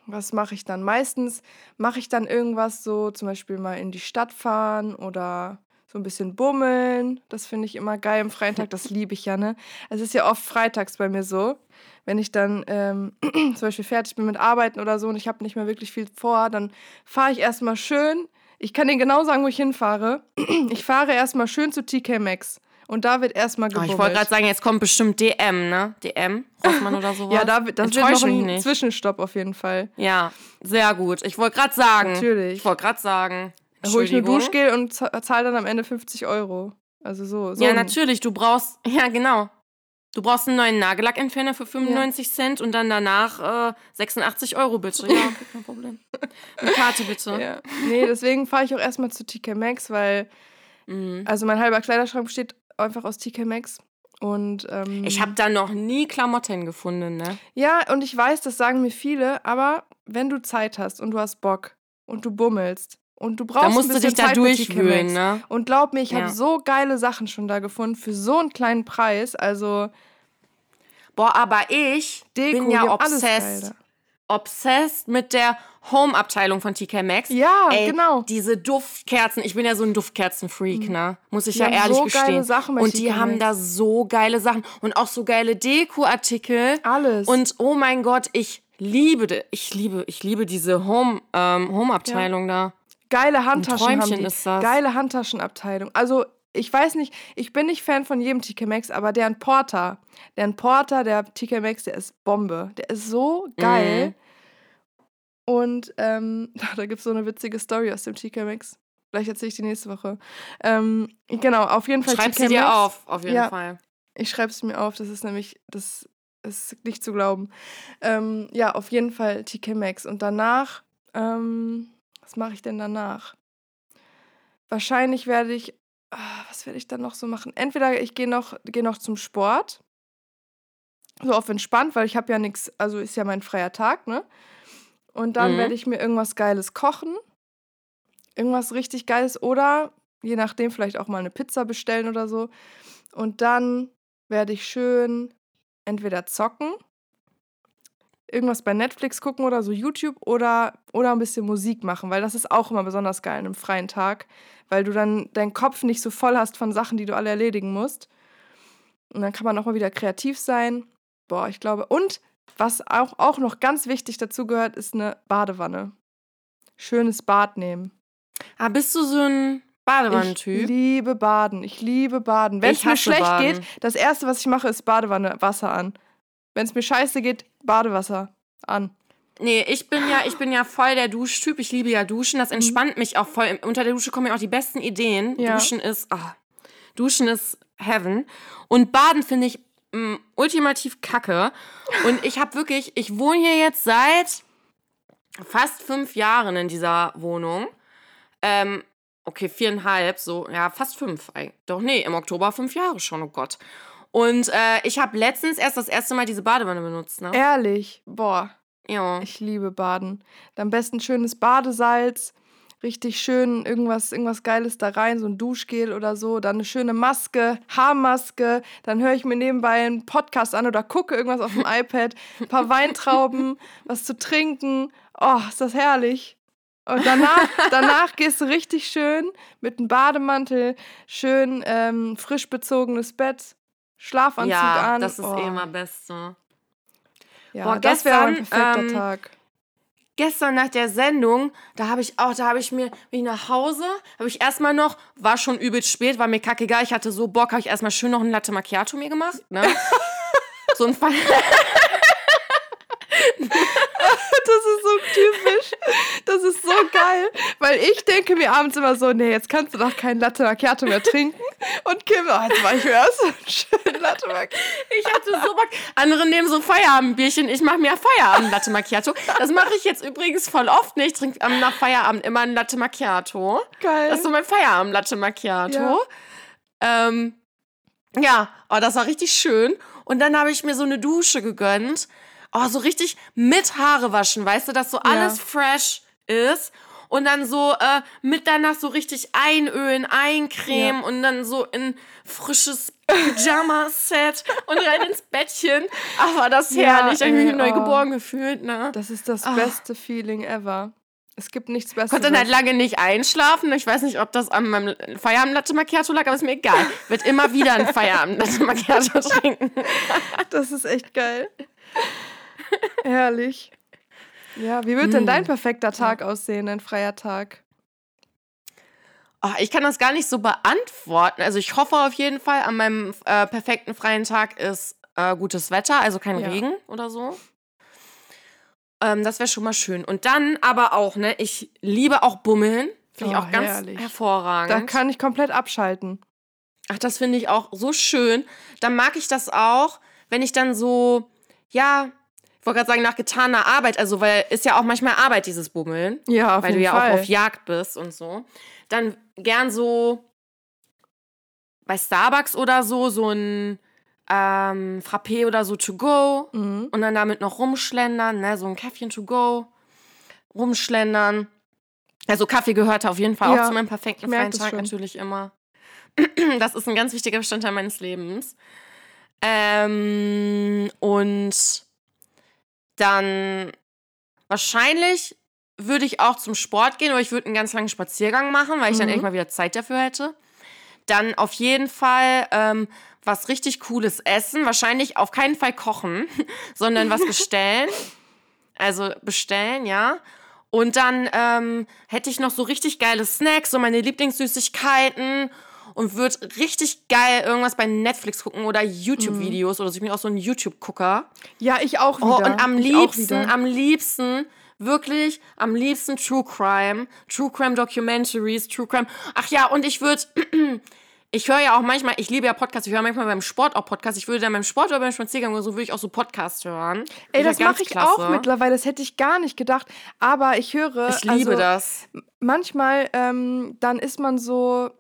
was mache ich dann? Meistens mache ich dann irgendwas so, zum Beispiel mal in die Stadt fahren oder so ein bisschen bummeln. Das finde ich immer geil am Freitag. Das liebe ich ja, ne? Es ist ja oft freitags bei mir so. Wenn ich dann ähm, zum Beispiel fertig bin mit Arbeiten oder so und ich habe nicht mehr wirklich viel vor, dann fahre ich erstmal schön. Ich kann dir genau sagen, wo ich hinfahre. Ich fahre erstmal schön zu TK Maxx. Und da wird erstmal
Oh,
gebummelt.
ich wollte gerade sagen, jetzt kommt bestimmt DM, ne? DM, Rossmann oder sowas.
ja, da, wird- das wird noch ein
nicht.
Zwischenstopp auf jeden Fall.
Ja, sehr gut. Ich wollte gerade sagen.
Natürlich.
Ich wollte gerade sagen.
Hole ich
Entschuldigung.
Duschgel und za- zahle dann am Ende 50 Euro. Also so. so
Ja, natürlich. Du brauchst, ja, genau. Du brauchst einen neuen Nagellackentferner für 95 Cent und dann danach äh, 86 Euro bitte. Ja, okay, kein Problem. Eine Karte bitte.
Ja. Nee, deswegen fahre ich auch erstmal zu TK Maxx, weil
Mhm.
also mein halber Kleiderschrank besteht einfach aus TK Maxx. Und ähm,
Ich habe da noch nie Klamotten gefunden, ne?
Ja, und ich weiß, das sagen mir viele, aber wenn du Zeit hast und du hast Bock und du bummelst und du brauchst
Da musst
ein
du
bisschen
dich da
Zeit TK
durchwühlen, ne?
Und glaub mir, ich
Ja.
habe so geile Sachen schon da gefunden für so einen kleinen Preis. Also
Boah, aber ich
Deko,
bin ja obsessed.
da.
Obsessed mit der Home-Abteilung von TK Maxx.
Ja,
Ey,
genau.
Diese Duftkerzen, ich bin ja so ein Duftkerzen-Freak, ne? Muss ich
Die
ja ehrlich
so
gestehen.
geile Sachen bei
und die
TK
haben da so geile Sachen und auch so geile Deko-Artikel.
Alles.
Und oh mein Gott, ich liebe, ich liebe, ich liebe diese Home, ähm, Home-Abteilung da.
Geile Handtaschen haben
Träumchen
die.
ist das.
Geile Handtaschenabteilung. Also, ich weiß nicht, ich bin nicht Fan von jedem TK Maxx, aber deren Porter, deren Porter, der TK Maxx, der ist Bombe. Der ist so geil.
Mhm.
Und ähm, da gibt es so eine witzige Story aus dem TK Maxx. Vielleicht erzähle ich die nächste Woche. Ähm, genau, auf jeden Fall
Schreib sie dir auf, auf jeden
Ja.
Fall.
Ich schreibe es mir auf, das ist nämlich, das ist nicht zu glauben. Ähm, ja, auf jeden Fall TK Maxx. Und danach, ähm, was mache ich denn danach? Wahrscheinlich werde ich, ah, was werde ich dann noch so machen? Entweder ich gehe noch, geh noch zum Sport. So auf entspannt, weil ich habe ja nichts, also ist ja mein freier Tag, ne? Und dann
Mhm.
werde ich mir irgendwas Geiles kochen. Irgendwas richtig Geiles oder je nachdem vielleicht auch mal eine Pizza bestellen oder so. Und dann werde ich schön entweder zocken, irgendwas bei Netflix gucken oder so YouTube oder, oder ein bisschen Musik machen, weil das ist auch immer besonders geil an einem freien Tag, weil du dann deinen Kopf nicht so voll hast von Sachen, die du alle erledigen musst. Und dann kann man auch mal wieder kreativ sein. Boah, ich glaube. Und was auch, auch noch ganz wichtig dazu gehört, ist eine Badewanne. Schönes Bad nehmen.
Ah, bist du so ein
Ich
Badewannentyp?
liebe Baden. Ich liebe Baden. Wenn
Ich
es mir schlecht
Baden.
geht, das erste, was ich mache, ist Badewanne, Wasser an. Wenn es mir scheiße geht, Badewasser an.
Nee, ich bin ja, ich bin ja voll der Duschtyp. Ich liebe ja Duschen. Das entspannt mich auch voll. Unter der Dusche kommen mir auch die besten Ideen.
Ja.
Duschen ist, ah, Duschen ist Heaven. Und Baden finde ich mm, ultimativ kacke. Und ich habe wirklich, ich wohne hier jetzt seit fast fünf Jahren in dieser Wohnung. Ähm, okay, viereinhalb, so, ja, fast fünf. eigentlich. Doch, nee, im Oktober fünf Jahre schon, oh Gott. Und äh, ich habe letztens erst das erste Mal diese Badewanne benutzt, ne?
Ehrlich, boah,
Ja.
ich liebe Baden. Am besten schönes Badesalz, richtig schön irgendwas, irgendwas Geiles da rein, so ein Duschgel oder so, dann eine schöne Maske, Haarmaske, dann höre ich mir nebenbei einen Podcast an oder gucke irgendwas auf dem iPad, ein paar Weintrauben, was zu trinken. Oh, ist das herrlich. Und danach, danach gehst du richtig schön mit einem Bademantel, schön ähm, frisch bezogenes Bett, Schlafanzug
ja,
an.
das ist
oh,
eh immer Beste.
Ja,
Boah,
das wäre
gestern,
perfekter
ähm,
Tag.
Gestern nach der Sendung, da habe ich auch, da habe ich mir, bin ich nach Hause, habe ich erstmal noch, war schon übelst spät, war mir kackegal, ich hatte so Bock, habe ich erstmal schön noch ein Latte Macchiato mir gemacht, ne? so ein Fall.
Das ist so typisch. Das ist so geil. Weil ich denke mir abends immer so, nee, jetzt kannst du doch kein Latte Macchiato mehr trinken. Und Kim, oh, jetzt war ich mir erst so einen schönen Latte Macchiato.
Ich hatte so Bock. Andere nehmen so Feierabendbierchen, ich mache mir Feierabend Latte Macchiato. Das mache ich jetzt übrigens voll oft nicht. Ich trinke nach Feierabend immer ein Latte Macchiato.
Geil.
Das ist so mein Feierabend Latte Macchiato. Ähm, ja, oh, das war richtig schön. Und dann habe ich mir so eine Dusche gegönnt. Oh, so richtig mit Haare waschen, weißt du, dass so alles fresh ist. Und dann so äh, mit danach so richtig einölen, eincremen und dann so in frisches Pyjama-Set und rein ins Bettchen. Ach, war das
Ja,
herrlich. Ich habe mich wie neu
oh.
geboren gefühlt, ne?
Das ist das
Ah.
beste Feeling ever. Es gibt nichts Besseres.
Konnte dann halt lange nicht einschlafen. Ich weiß nicht, ob das an meinem Feierabend-Latte Macchiato lag, aber ist mir egal. Wird immer wieder ein Feierabend-Latte Macchiato trinken.
Das ist echt geil. Herrlich. Ja, wie wird denn dein perfekter Tag aussehen, ein freier Tag?
Oh, ich kann das gar nicht so beantworten. Also ich hoffe auf jeden Fall, an meinem äh, perfekten freien Tag ist äh, gutes Wetter, also kein
Ja.
Regen oder so. Ähm, das wäre schon mal schön. Und dann aber auch, ne, ich liebe auch Bummeln. Finde ich
Oh,
auch ganz
herrlich.
hervorragend.
Da kann ich komplett abschalten.
Ach, das finde ich auch so schön. Dann mag ich das auch, wenn ich dann so, ja, ich wollte gerade sagen, nach getaner Arbeit, also weil ist ja auch manchmal Arbeit, dieses Bummeln,
Ja, auf
weil du
jeden
ja
Fall.
auch auf Jagd bist und so. Dann gern so bei Starbucks oder so, so ein ähm, Frappé oder so to go
Mhm.
und dann damit noch rumschlendern, ne, so ein Käffchen to go, rumschlendern. Also Kaffee gehört auf jeden Fall
Ja,
auch zu meinem perfekten freien Tag
schon.
natürlich immer. Das ist ein ganz wichtiger Bestandteil meines Lebens. Ähm, und dann wahrscheinlich würde ich auch zum Sport gehen oder ich würde einen ganz langen Spaziergang machen, weil ich dann
Mhm.
echt mal wieder Zeit dafür hätte. Dann auf jeden Fall ähm, was richtig Cooles essen. Wahrscheinlich auf keinen Fall kochen, sondern was bestellen. Also bestellen, ja. Und dann ähm, hätte ich noch so richtig geile Snacks, so meine Lieblingssüßigkeiten und würde richtig geil irgendwas bei Netflix gucken oder YouTube-Videos oder so. Ich bin auch so ein YouTube-Gucker.
Ja, ich auch wieder.
Oh, und am
ich
liebsten, am liebsten, wirklich, am liebsten True Crime, True Crime Documentaries, True Crime. Ach ja, und ich würde, ich höre ja auch manchmal, ich liebe ja Podcasts, ich höre manchmal beim Sport auch Podcasts. Ich würde dann beim Sport oder beim Spaziergang oder so, würde ich auch so Podcasts hören.
Ey, das
ganz
mache ich
klasse.
auch mittlerweile. Das hätte ich gar nicht gedacht. Aber ich höre.
Ich liebe
also,
das.
Manchmal, ähm, dann ist man so.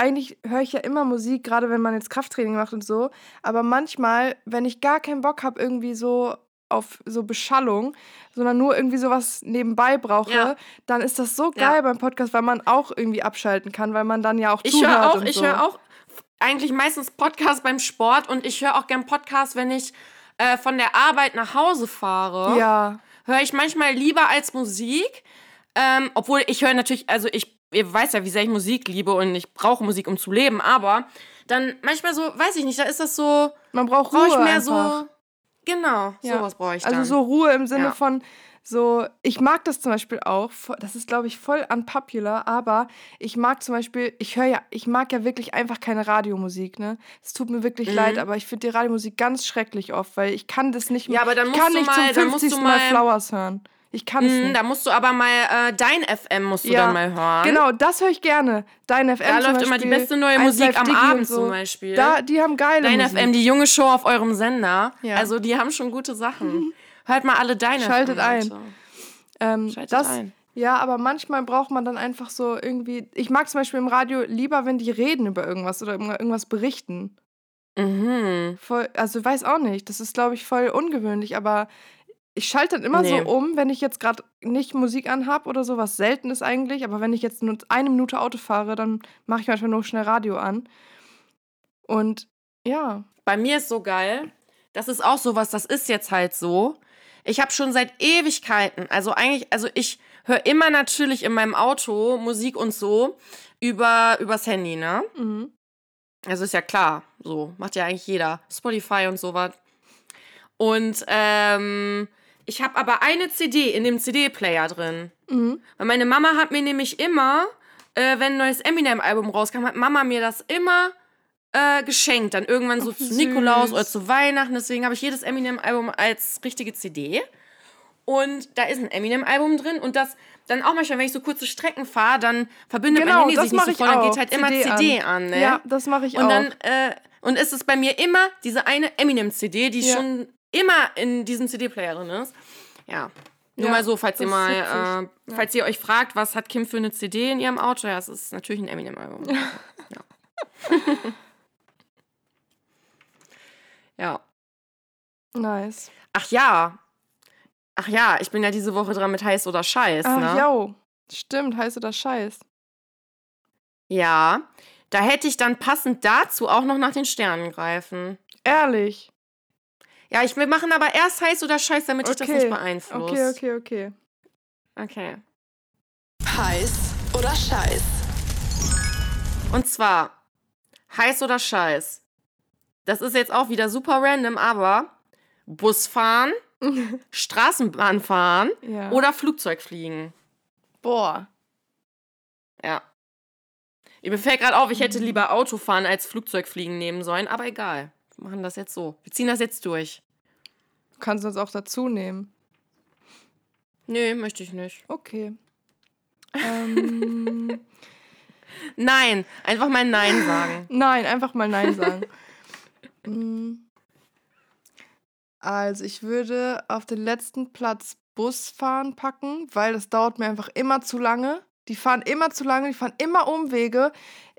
Eigentlich höre ich ja immer Musik, gerade wenn man jetzt Krafttraining macht und so. Aber manchmal, wenn ich gar keinen Bock habe, irgendwie so auf so Beschallung, sondern nur irgendwie sowas nebenbei brauche,
Ja.
dann ist das so
Ja.
geil beim Podcast, weil man auch irgendwie abschalten kann, weil man dann ja auch
Ich
zuhört
höre auch,
und
ich
so.
höre auch eigentlich meistens Podcasts beim Sport und ich höre auch gern Podcasts, wenn ich äh, von der Arbeit nach Hause fahre.
Ja,
höre ich manchmal lieber als Musik. Ähm, obwohl ich höre natürlich, also ich, ihr weiß ja, wie sehr ich Musik liebe und ich brauche Musik, um zu leben, aber dann manchmal so, weiß ich nicht, da ist das so,
man braucht Ruhe
brauche ich mehr
einfach.
so, genau,
Ja.
sowas brauche ich dann.
Also so Ruhe im Sinne
Ja.
von so, ich mag das zum Beispiel auch, das ist glaube ich voll unpopular, aber ich mag zum Beispiel, ich höre ja, ich mag ja wirklich einfach keine Radiomusik, ne? Es tut mir wirklich
Mhm.
leid, aber ich finde die Radiomusik ganz schrecklich oft, weil ich kann das nicht
Ja, aber dann
ich
musst
kann
du
nicht
mal-
zum
dann musst du
50. Mal
mal-
Flowers hören. Ich kann es
Mhm,
nicht.
da musst du aber mal äh, dein FM musst du
Ja,
dann mal hören.
Genau, das höre ich gerne. Dein FM
Da läuft immer die
Beispiel,
beste neue
1
Musik am
Digi
Abend
so.
zum Beispiel.
Da, die haben geile
Dein
Musik.
FM, die junge Show auf eurem Sender.
Ja.
Also die haben schon gute Sachen. Hört mal alle deine
Schaltet
FM,
ein.
Leute.
Ähm,
Schaltet
das,
ein.
Ja, aber manchmal braucht man dann einfach so irgendwie. Ich mag zum Beispiel im Radio lieber, wenn die reden über irgendwas oder über irgendwas berichten.
Mhm.
Voll, also weiß auch nicht. Das ist, glaube ich, voll ungewöhnlich, aber ich schalte dann immer
Nee.
so um, wenn ich jetzt gerade nicht Musik anhab oder so, was selten ist eigentlich. Aber wenn ich jetzt nur eine Minute Auto fahre, dann mache ich manchmal nur schnell Radio an. Und ja.
Bei mir ist so geil. Das ist auch sowas, das ist jetzt halt so. Ich habe schon seit Ewigkeiten, also eigentlich, also ich höre immer natürlich in meinem Auto Musik und so über übers Handy, ne?
Mhm.
Also ist ja klar, so macht ja eigentlich jeder, Spotify und sowas. Und ähm, ich habe aber eine CD in dem CD-Player drin.
Mhm.
Weil meine Mama hat mir nämlich immer, äh, wenn ein neues Eminem-Album rauskam, hat Mama mir das immer äh, geschenkt. Dann irgendwann so
Ach,
zu
süß.
Nikolaus oder zu Weihnachten. Deswegen habe ich jedes Eminem-Album als richtige CD. Und da ist ein Eminem-Album drin. Und das dann auch manchmal, wenn ich so kurze Strecken fahre, dann verbindet
Genau,
mein Handy sich nicht so voll. Dann geht halt immer
CD
CD an. ne?
Ja, das mache ich
Und
auch.
dann, äh, und es ist bei mir immer diese eine Eminem-CD, die
Ja.
schon immer in diesem CD-Player drin ist. Ja. Nur
Ja,
mal so, falls ihr mal, äh, falls ihr euch fragt, was hat Kim für eine CD in ihrem Auto? Ja, es ist natürlich ein Eminem-Album. ja. ja.
nice.
Ach ja. Ach ja, ich bin ja diese Woche dran mit heiß oder scheiß,
Ach,
ne?
jo. Stimmt, heißt du das Scheiß.
Ja. Da hätte ich dann passend dazu auch noch nach den Sternen greifen.
Ehrlich.
Ja, ich, wir machen aber erst heiß oder scheiß, damit ich das
Okay.
nicht beeinflusst.
Okay, okay, okay.
Okay.
Heiß oder Scheiß?
Und zwar heiß oder scheiß. Das ist jetzt auch wieder super random, aber Busfahren, Straßenbahn fahren
Ja.
oder Flugzeug fliegen.
Boah.
Ja. Mir fällt gerade auf, ich hätte lieber Autofahren als Flugzeugfliegen nehmen sollen, aber egal. Machen das jetzt so. Wir ziehen das jetzt durch.
Du kannst uns auch dazu nehmen.
Nee, möchte ich nicht.
Okay. Ähm,
Nein, einfach mal Nein sagen.
nein, einfach mal Nein sagen. Mm. also, ich würde auf den letzten Platz Busfahren packen, weil das dauert mir einfach immer zu lange. Die fahren immer zu lange, die fahren immer Umwege.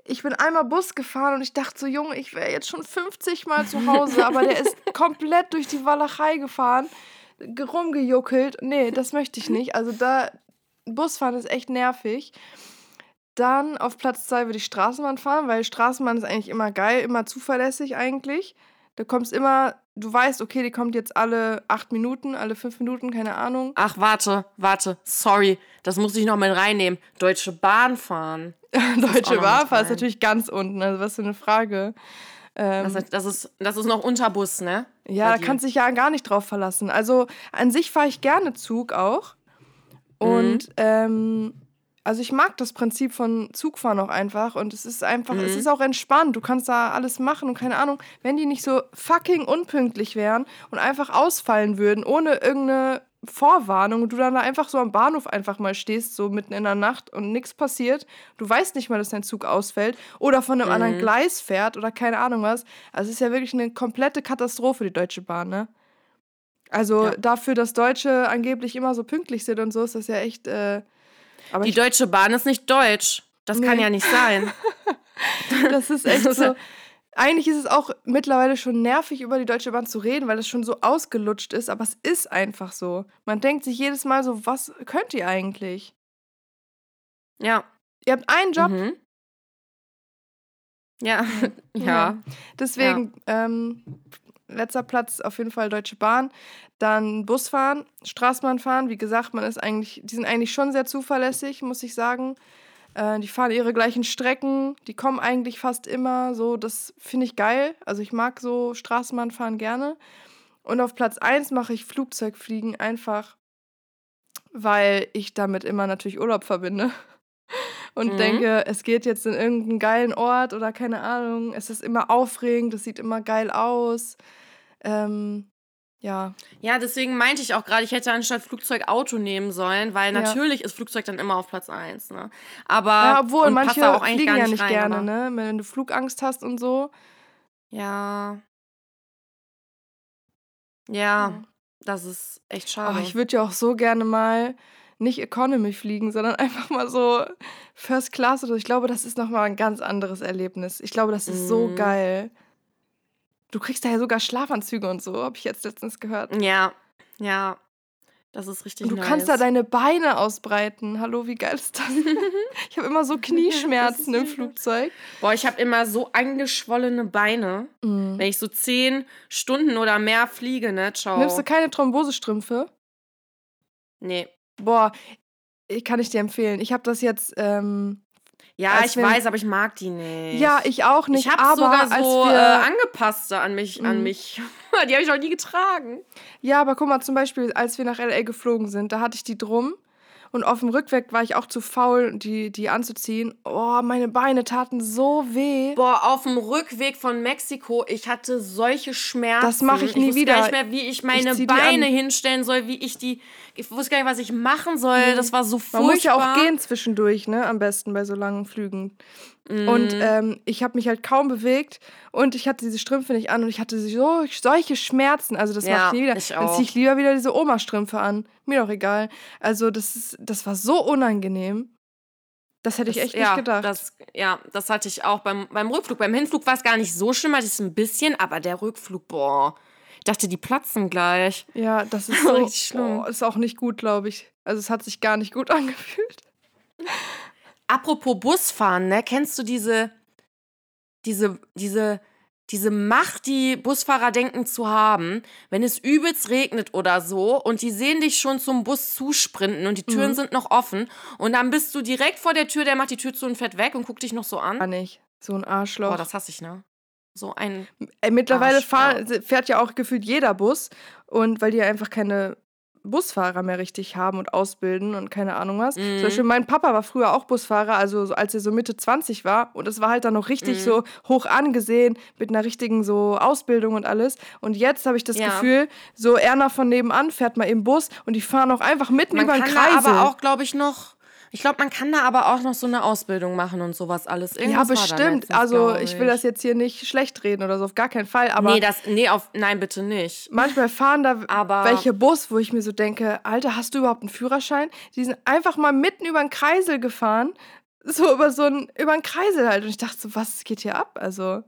Ich bin einmal Bus gefahren und ich dachte so, Junge, ich wäre jetzt schon 50 Mal zu Hause, aber der ist komplett durch die Walachei gefahren, ge- rumgejuckelt. Nee, das möchte ich nicht. Also da, Busfahren ist echt nervig. Dann auf Platz 2 würde ich Straßenbahn fahren, weil Straßenbahn ist eigentlich immer geil, immer zuverlässig eigentlich. Da kommst immer, du weißt, okay, die kommt jetzt alle acht Minuten, alle fünf Minuten, keine Ahnung.
Ach, warte, warte. Sorry, das muss ich noch mit reinnehmen. Deutsche Bahn fahren.
Deutsche
mit
ist natürlich ganz unten, also was für eine Frage. Ähm,
Das, das, ist, das ist noch Unterbus, ne?
ja, da kannst du dich ja gar nicht drauf verlassen. Also an sich fahre ich gerne Zug auch. Und ähm, also ich mag das Prinzip von Zugfahren auch einfach und es ist einfach, es ist auch entspannt. Du kannst da alles machen und keine Ahnung, wenn die nicht so fucking unpünktlich wären und einfach ausfallen würden, ohne irgendeine Vorwarnung und du dann da einfach so am Bahnhof einfach mal stehst, so mitten in der Nacht und nichts passiert, du weißt nicht mal, dass dein Zug ausfällt oder von einem anderen Gleis fährt oder keine Ahnung was. Also es ist ja wirklich eine komplette Katastrophe, die Deutsche Bahn, ne? Also
Ja.
dafür, dass Deutsche angeblich immer so pünktlich sind und so, ist das ja echt. Äh, aber
Die Deutsche Bahn ist nicht deutsch. Das kann
Nee.
ja nicht sein.
das ist echt so. Eigentlich ist es auch mittlerweile schon nervig, über die Deutsche Bahn zu reden, weil das schon so ausgelutscht ist, aber es ist einfach so. Man denkt sich jedes Mal so, was könnt ihr eigentlich?
Ja.
Ihr habt einen Job,
Mhm. Ja. ja.
Deswegen, ähm, letzter Platz auf jeden Fall Deutsche Bahn. Dann Busfahren, Straßenbahn fahren. Wie gesagt, man ist eigentlich, die sind eigentlich schon sehr zuverlässig, muss ich sagen. Äh, die fahren ihre gleichen Strecken, die kommen eigentlich fast immer. So, das finde ich geil. Also ich mag so Straßenbahn fahren gerne. Und auf Platz 1 mache ich Flugzeugfliegen einfach, weil ich damit immer natürlich Urlaub verbinde. Und
Mhm.
denke, es geht jetzt in irgendeinen geilen Ort oder keine Ahnung. Es ist immer aufregend, es sieht immer geil aus. Ähm, ja.
Ja, deswegen meinte ich auch gerade, ich hätte anstatt Flugzeug Auto nehmen sollen, weil
Ja.
natürlich ist Flugzeug dann immer auf Platz 1. Ne? Aber
ja, obwohl manche
auch
fliegen
gar
ja
nicht
nicht
rein,
gerne,
aber-
ne? Wenn du Flugangst hast und so.
Ja. Ja,
Ja.
das ist echt
Aber
schade.
ich würde ja auch so gerne mal nicht Economy fliegen, sondern einfach mal so First Class oder so. Ich glaube, das ist nochmal ein ganz anderes Erlebnis. Ich glaube, das ist so
Mhm.
geil. Du kriegst da ja sogar Schlafanzüge und so, habe ich jetzt letztens gehört.
ja, ja. Das ist richtig
Und du
nice.
kannst da deine Beine ausbreiten. Hallo, wie geil ist das? ich habe immer so Knieschmerzen im. Flugzeug.
Boah, ich habe immer so angeschwollene Beine.
Mhm.
Wenn ich so zehn Stunden oder mehr fliege, ne? Ciao.
Nimmst du keine Thrombosestrümpfe?
nee.
Boah, ich kann ich dir empfehlen. Ich habe das jetzt. Ähm,
Ja,
Als
ich
wir-
weiß, aber ich mag die nicht.
ja, ich auch nicht.
ich habe
aber
sogar
als
so
wir,
äh, angepasste an mich, an
Mhm.
mich. die habe ich noch nie getragen.
Ja, aber guck mal, zum Beispiel, als wir nach LA geflogen sind, da hatte ich die drum. Und auf dem Rückweg war ich auch zu faul, die, die anzuziehen. Oh, meine Beine taten so weh.
Boah, auf dem Rückweg von Mexiko, ich hatte solche Schmerzen.
Das mach ich nie
wusste
wieder.
gar nicht mehr, wie ich meine
die
Beine hinstellen soll, wie ich die. Ich wusste gar nicht, was ich machen soll. Das war so furchtbar.
Man muss ja auch gehen zwischendurch, ne? Am besten bei so langen Flügen.
Mhm.
Und ähm, ich habe mich halt kaum bewegt und ich hatte diese Strümpfe nicht an und ich hatte so, solche Schmerzen. Also das
Ja,
mache ich nie wieder.
ich
Dann ziehe ich lieber wieder diese Oma-Strümpfe an. Mir doch egal. Also das, ist, das war so unangenehm. Das hätte ich
Das-
echt
ja,
nicht gedacht.
Das, ja, das hatte ich auch beim, beim Rückflug. Beim Hinflug war es gar nicht so schlimm, hatte ich es ein bisschen, aber der Rückflug, boah. Ich dachte, die platzen gleich.
ja, das ist so,
Richtig schlimm.
Oh, ist auch nicht gut, glaube ich. Also es hat sich gar nicht gut angefühlt.
Apropos Busfahren, ne? Kennst du diese, diese, diese, diese Macht, die Busfahrer denken zu haben, wenn es übelst regnet oder so und die sehen dich schon zum Bus zusprinten und die Türen
Mhm.
sind noch offen und dann bist du direkt vor der Tür, der macht die Tür zu und fährt weg und guckt dich noch so an.
Gar nicht. So ein Arschloch.
Boah, das hasse ich, ne? So ein.
Ey, mittlerweile
Arsch,
fahr, fährt ja auch gefühlt jeder Bus. Und weil die einfach keine Busfahrer mehr richtig haben und ausbilden und keine Ahnung was.
Mhm.
Zum Beispiel mein Papa war früher auch Busfahrer, also so, als er so Mitte 20 war. Und es war halt dann noch richtig
Mhm.
so hoch angesehen, mit einer richtigen so Ausbildung und alles. Und jetzt habe ich das
Ja.
Gefühl, so Erna von nebenan fährt mal im Bus und die fahren auch einfach mitten
Man
über den
da aber auch, glaube ich, noch. Ich glaube, man kann da aber auch noch so eine Ausbildung machen und sowas alles.
ja,
Irgendwas da
bestimmt.
letztens,
Also
glaub
ich will das jetzt hier nicht schlecht reden oder so, auf gar keinen Fall. Aber
nee, das, nee, auf, nein, bitte nicht.
Manchmal fahren da
Aber-
welche Bus, wo ich mir so denke, Alter, hast du überhaupt einen Führerschein? Die sind einfach mal mitten über einen Kreisel gefahren. So über so einen, über einen Kreisel halt. Und ich dachte so, was geht hier ab? Also,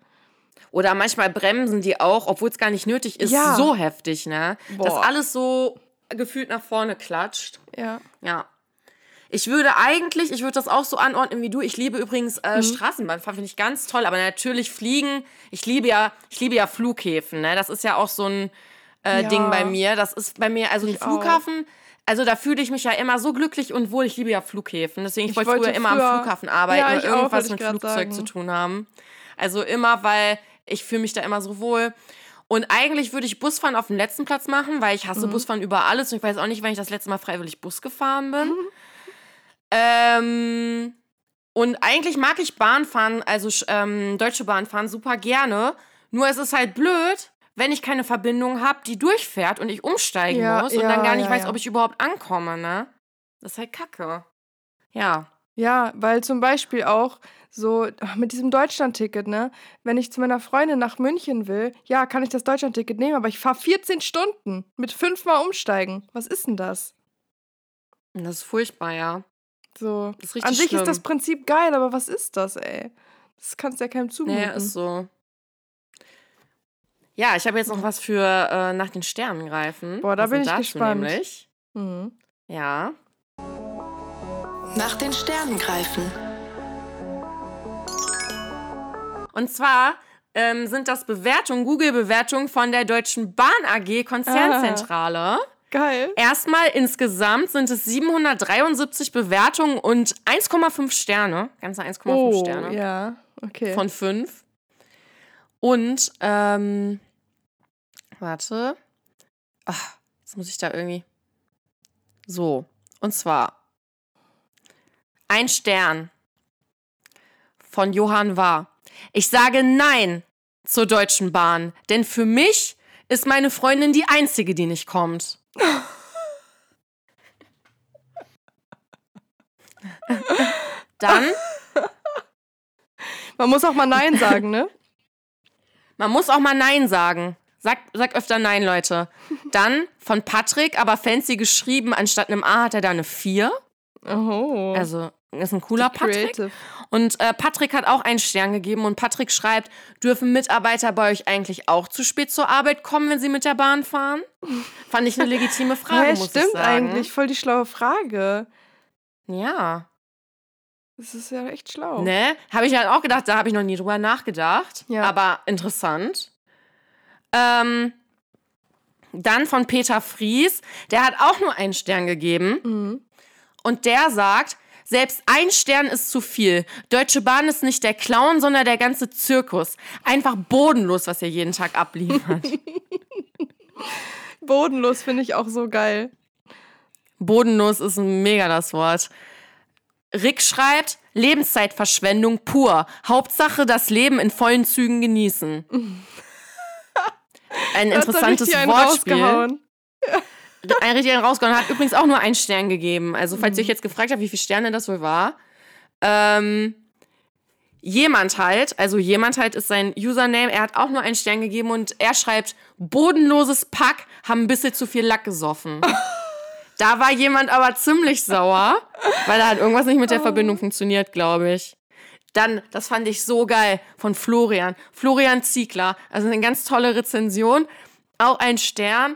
Oder manchmal bremsen die auch, obwohl es gar nicht nötig ist,
Ja.
so heftig, ne? Dass
Boah.
alles so gefühlt nach vorne klatscht.
ja.
Ja. Ich würde eigentlich, ich würde das auch so anordnen wie du. Ich liebe übrigens
Mhm.
äh, Straßenbahnfahren, finde ich ganz toll. Aber natürlich Fliegen. Ich liebe ja, ich liebe ja Flughäfen. Ne? Das ist ja auch so ein äh,
Ja.
Ding bei mir. Das ist bei mir, also ein
Ich auch.
Flughafen. Also da fühle ich mich ja immer so glücklich und wohl. Ich liebe ja Flughäfen. Deswegen, ich,
Ich
wollte
wollte
früher immer am
früher-
Flughafen arbeiten
Ja,
und
ich auch,
irgendwas
ich
mit Flugzeug
sagen.
zu tun haben. Also immer, weil ich fühle mich da immer so wohl. Und eigentlich würde ich Busfahren auf dem letzten Platz machen, weil ich
Mhm.
hasse Busfahren über alles und ich weiß auch nicht, wann ich das letzte Mal freiwillig Bus gefahren bin. Ähm, und eigentlich mag ich Bahnfahren, also ähm, deutsche Bahnfahren super gerne. Nur es ist halt blöd, wenn ich keine Verbindung habe, die durchfährt und ich umsteigen
Ja,
muss und
ja,
dann gar nicht
ja,
weiß, ob ich überhaupt ankomme, ne? Das ist halt kacke. Ja.
Ja, weil zum Beispiel auch so mit diesem Deutschlandticket, ne? Wenn ich zu meiner Freundin nach München will, ja, kann ich das Deutschlandticket nehmen, aber ich fahre 14 Stunden mit fünfmal umsteigen. Was ist denn das?
Das ist furchtbar, ja.
So.
Das ist richtig
An sich
schlimm.
ist das Prinzip geil, aber was ist das, ey? Das kannst du ja keinem zumuten.
Nee, ist so. Ja, ich habe jetzt noch was für äh, nach den Sternen greifen.
Boah, da
Was
bin ich gespannt.
Nämlich.
Mhm.
Ja.
Nach den Sternen greifen.
Und zwar ähm, sind das Bewertungen, Google-Bewertungen von der Deutschen Bahn AG Konzernzentrale.
Geil.
Erstmal insgesamt sind es 773 Bewertungen und 1,5 Sterne. Ganze 1,5
Oh,
Sterne
ja, okay.
von 5. Und, ähm, warte. Ach, jetzt muss ich da irgendwie. So. Und zwar ein Stern von Johann Wahr. Ich sage Nein zur Deutschen Bahn, denn für mich ist meine Freundin die einzige, die nicht kommt. Dann,
Man muss auch mal Nein sagen, ne?
man muss auch mal Nein sagen. Sag, sag öfter Nein, Leute. Dann von Patrick, aber fancy geschrieben, anstatt einem A hat er da eine 4.
Oh.
Also, ist ein cooler Patrick. Und äh, Patrick hat auch einen Stern gegeben und Patrick schreibt, dürfen Mitarbeiter bei euch eigentlich auch zu spät zur Arbeit kommen, wenn sie mit der Bahn fahren? Fand ich eine legitime Frage,
Hä,
muss
stimmt
ich sagen.
eigentlich. Voll die schlaue Frage.
Ja.
Das ist ja echt schlau.
Ne? Habe ich halt auch gedacht, da habe ich noch nie drüber nachgedacht.
Ja.
Aber interessant. Ähm, dann von Peter Fries, der hat auch nur einen Stern gegeben.
Mhm.
Und der sagt, selbst ein Stern ist zu viel. Deutsche Bahn ist nicht der Clown, sondern der ganze Zirkus. Einfach bodenlos, was ihr jeden Tag abliefert.
Bodenlos finde ich auch so geil.
bodenlos ist mega das Wort. Rick schreibt, Lebenszeitverschwendung pur. Hauptsache das Leben in vollen Zügen genießen. Ein
er
interessantes Wortspiel.
rausgehauen.
Ein richtig einen rausgehauen. Hat übrigens auch nur einen Stern gegeben. Also, falls ihr
Mhm.
euch jetzt gefragt habt, wie viele Sterne das wohl war. Ähm, jemand halt, also jemand halt ist sein Username, er hat auch nur einen Stern gegeben und er schreibt, bodenloses Pack, haben ein bisschen zu viel Lack gesoffen. da war jemand aber ziemlich sauer, weil da hat irgendwas nicht mit der Verbindung funktioniert, glaube ich. Dann, das fand ich so geil, von Florian. Florian Ziegler. Also eine ganz tolle Rezension. Auch ein Stern.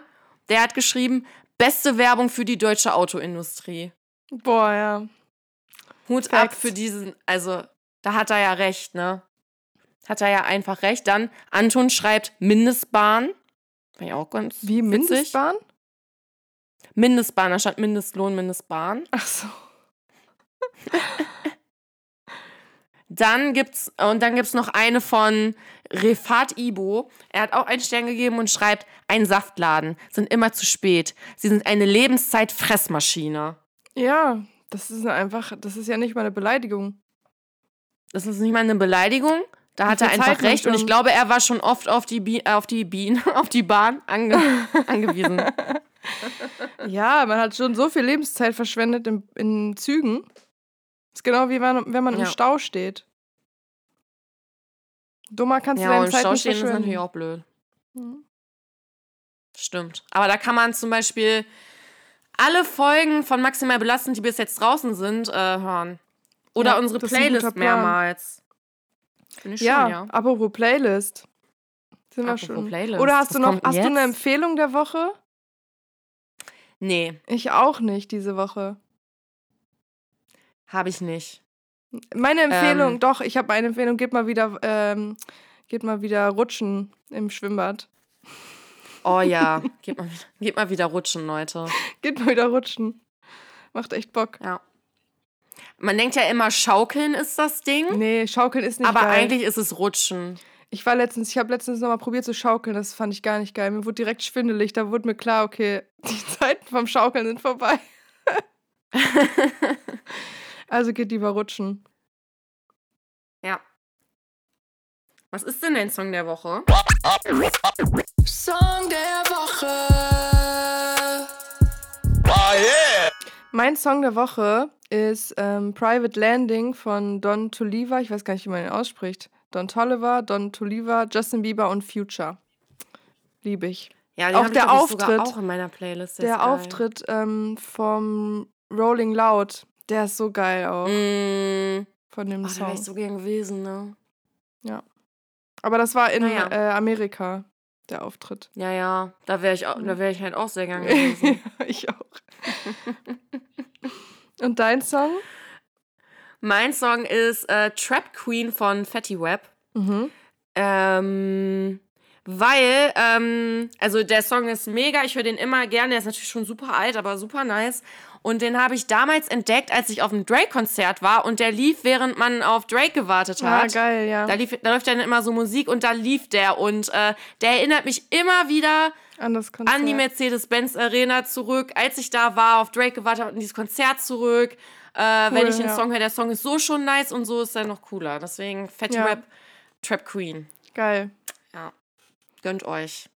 Der hat geschrieben, beste Werbung für die deutsche Autoindustrie.
Boah, ja.
Hut ab
Facts.
für diesen, also da hat er ja recht, ne? Hat er ja einfach recht. Dann Anton schreibt Mindestbahn. War ja auch ganz
Wie
witzig.
Mindestbahn?
Mindestbahn, anstatt Mindestlohn, Mindestbahn.
Ach so.
Dann gibt's, und dann gibt's noch eine von Refat Ibo. Er hat auch einen Stern gegeben und schreibt, ein Saftladen, sind immer zu spät. Sie sind eine Lebenszeit-Fressmaschine.
Ja, das ist einfach, das ist ja nicht mal eine Beleidigung.
Das ist nicht mal eine Beleidigung. Da hat er einfach
Zeit
recht. Und ich glaube, er war schon oft auf die, Bi auf die Bienen, auf die Bahn ange angewiesen.
Ja, man hat schon so viel Lebenszeit verschwendet in, in Zügen. ist genau wie man, wenn man im
Ja.
Stau steht. Dummer kannst du
Ja,
deine
und
Zeit
Stau
nicht
stehen ist natürlich auch blöd.
Mhm.
Stimmt. Aber da kann man zum Beispiel alle Folgen von Maximal Belastend, die bis jetzt draußen sind, äh, hören. Oder
Ja,
unsere Playlist mehrmals. Finde ich
Ja,
schon, ja.
apropos Playlist. Sind wir
Apropos
schon.
Playlist.
Oder hast
Was
du noch hast du eine? Empfehlung der Woche?
Nee,
Ich auch nicht diese Woche.
habe ich nicht.
Meine Empfehlung,
Ähm.
doch, ich habe eine Empfehlung, geht mal wieder ähm, geht mal wieder rutschen im Schwimmbad.
Oh ja, geht mal, wieder- geht mal wieder rutschen, Leute.
Geht mal wieder rutschen. Macht echt Bock.
Ja. Man denkt ja immer, Schaukeln ist das Ding.
Nee, schaukeln ist nicht
aber
geil.
eigentlich ist es Rutschen.
Ich war letztens, ich habe letztens noch mal probiert zu schaukeln, das fand ich gar nicht geil. Mir wurde direkt schwindelig, da wurde mir klar, okay, die Zeiten vom Schaukeln sind vorbei. also geht lieber rutschen.
Ja. Was ist denn dein Song der Woche?
Song der Woche. Mein Song der Woche ist ähm, Private Landing von Don Toliver. Ich weiß gar nicht, wie man ihn ausspricht. Don Toliver, Don Toliver, Justin Bieber und Future. Liebe ich.
Ja,
Auch der Auftritt.
auch in meiner Playlist.
Der
ist geil.
Auftritt ähm, vom Rolling Loud, der ist so geil auch
Mm.
von dem
Ach, da wäre
Song.
ich so gern gewesen, ne?
Aber das war in
Naja.
äh, Amerika, der Auftritt.
Ja, ja. Da wäre ich, auch- da wär ich halt auch sehr gern gewesen.
ich auch. und dein Song?
mein Song ist äh, Trap Queen von Fatty Web.
Mhm.
Ähm, weil, ähm, also der Song ist mega, ich höre den immer gerne, der ist natürlich schon super alt, aber super nice. Und den habe ich damals entdeckt, als ich auf einem Drake-Konzert war und der lief, während man auf Drake gewartet
Ja,
hat.
geil, ja.
Da, lief, da läuft dann immer so Musik und da lief der und äh, der erinnert mich immer wieder
An
an die Mercedes-Benz Arena zurück, als ich da war, auf Drake gewartet habe und dieses Konzert zurück. Äh, wenn
Cool,
ich den
ja.
Song höre, der Song ist so schon nice und so ist er noch cooler. Deswegen Fatty
Ja.
Rap, Trap Queen.
Geil.
Ja. Gönnt euch.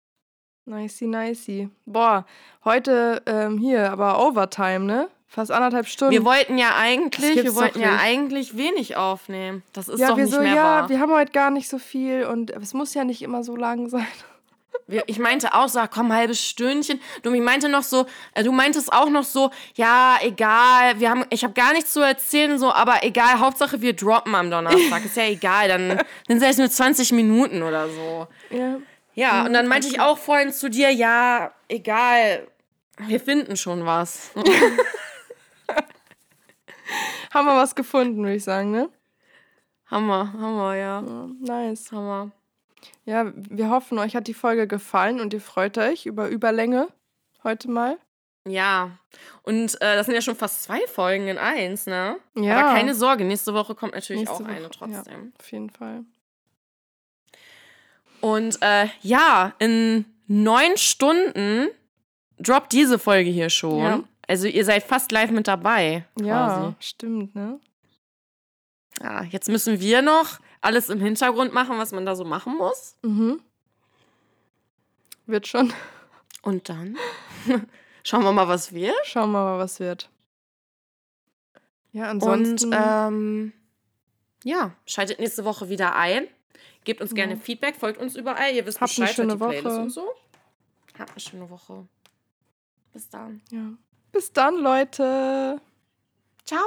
Nicey, nicey. Boah, heute ähm, hier, aber Overtime, ne? Fast anderthalb Stunden.
Wir wollten ja eigentlich, wir wollten ja eigentlich wenig aufnehmen. Das ist
ja,
doch
wir
nicht
so,
mehr
ja,
wahr.
wir haben heute gar nicht so viel und es muss ja nicht immer so lang sein.
Wir, ich meinte auch, sag, komm, halbes Stündchen. Du ich meinte noch so, äh, du meintest auch noch so, ja, egal, wir haben, ich habe gar nichts zu erzählen, so, aber egal, Hauptsache wir droppen am Donnerstag. ist ja egal, dann sind es jetzt nur 20 Minuten oder so.
Ja.
Ja, und dann meinte ich auch vorhin zu dir, ja, egal, wir finden schon was.
Haben wir was gefunden, würde ich sagen, ne?
Hammer, Hammer, ja.
Ja, nice.
Hammer.
Ja, wir hoffen, euch hat die Folge gefallen und ihr freut euch über Überlänge heute mal.
Ja, und äh, das sind ja schon fast zwei Folgen in eins, ne?
Ja.
Aber keine Sorge, nächste Woche kommt natürlich
Nächste
auch eine
Woche,
trotzdem.
Ja, auf jeden Fall.
Und äh, ja, in neun Stunden droppt diese Folge hier schon.
Ja.
Also ihr seid fast live mit dabei.
Ja,
Quasi.
stimmt, ne?
Ja, jetzt müssen wir noch alles im Hintergrund machen, was man da so machen muss.
Mhm. Wird schon.
Und dann schauen wir mal, was wird.
Schauen wir mal, was wird. Ja, ansonsten.
Und ähm, ja, schaltet nächste Woche wieder ein. Gebt uns gerne
Ja.
Feedback, folgt uns überall. Ihr wisst
Habt eine
Bescheid,
schöne
die Playlist
Woche.
und so. Habt eine schöne Woche. Bis dann.
ja. Bis dann, Leute.
Ciao.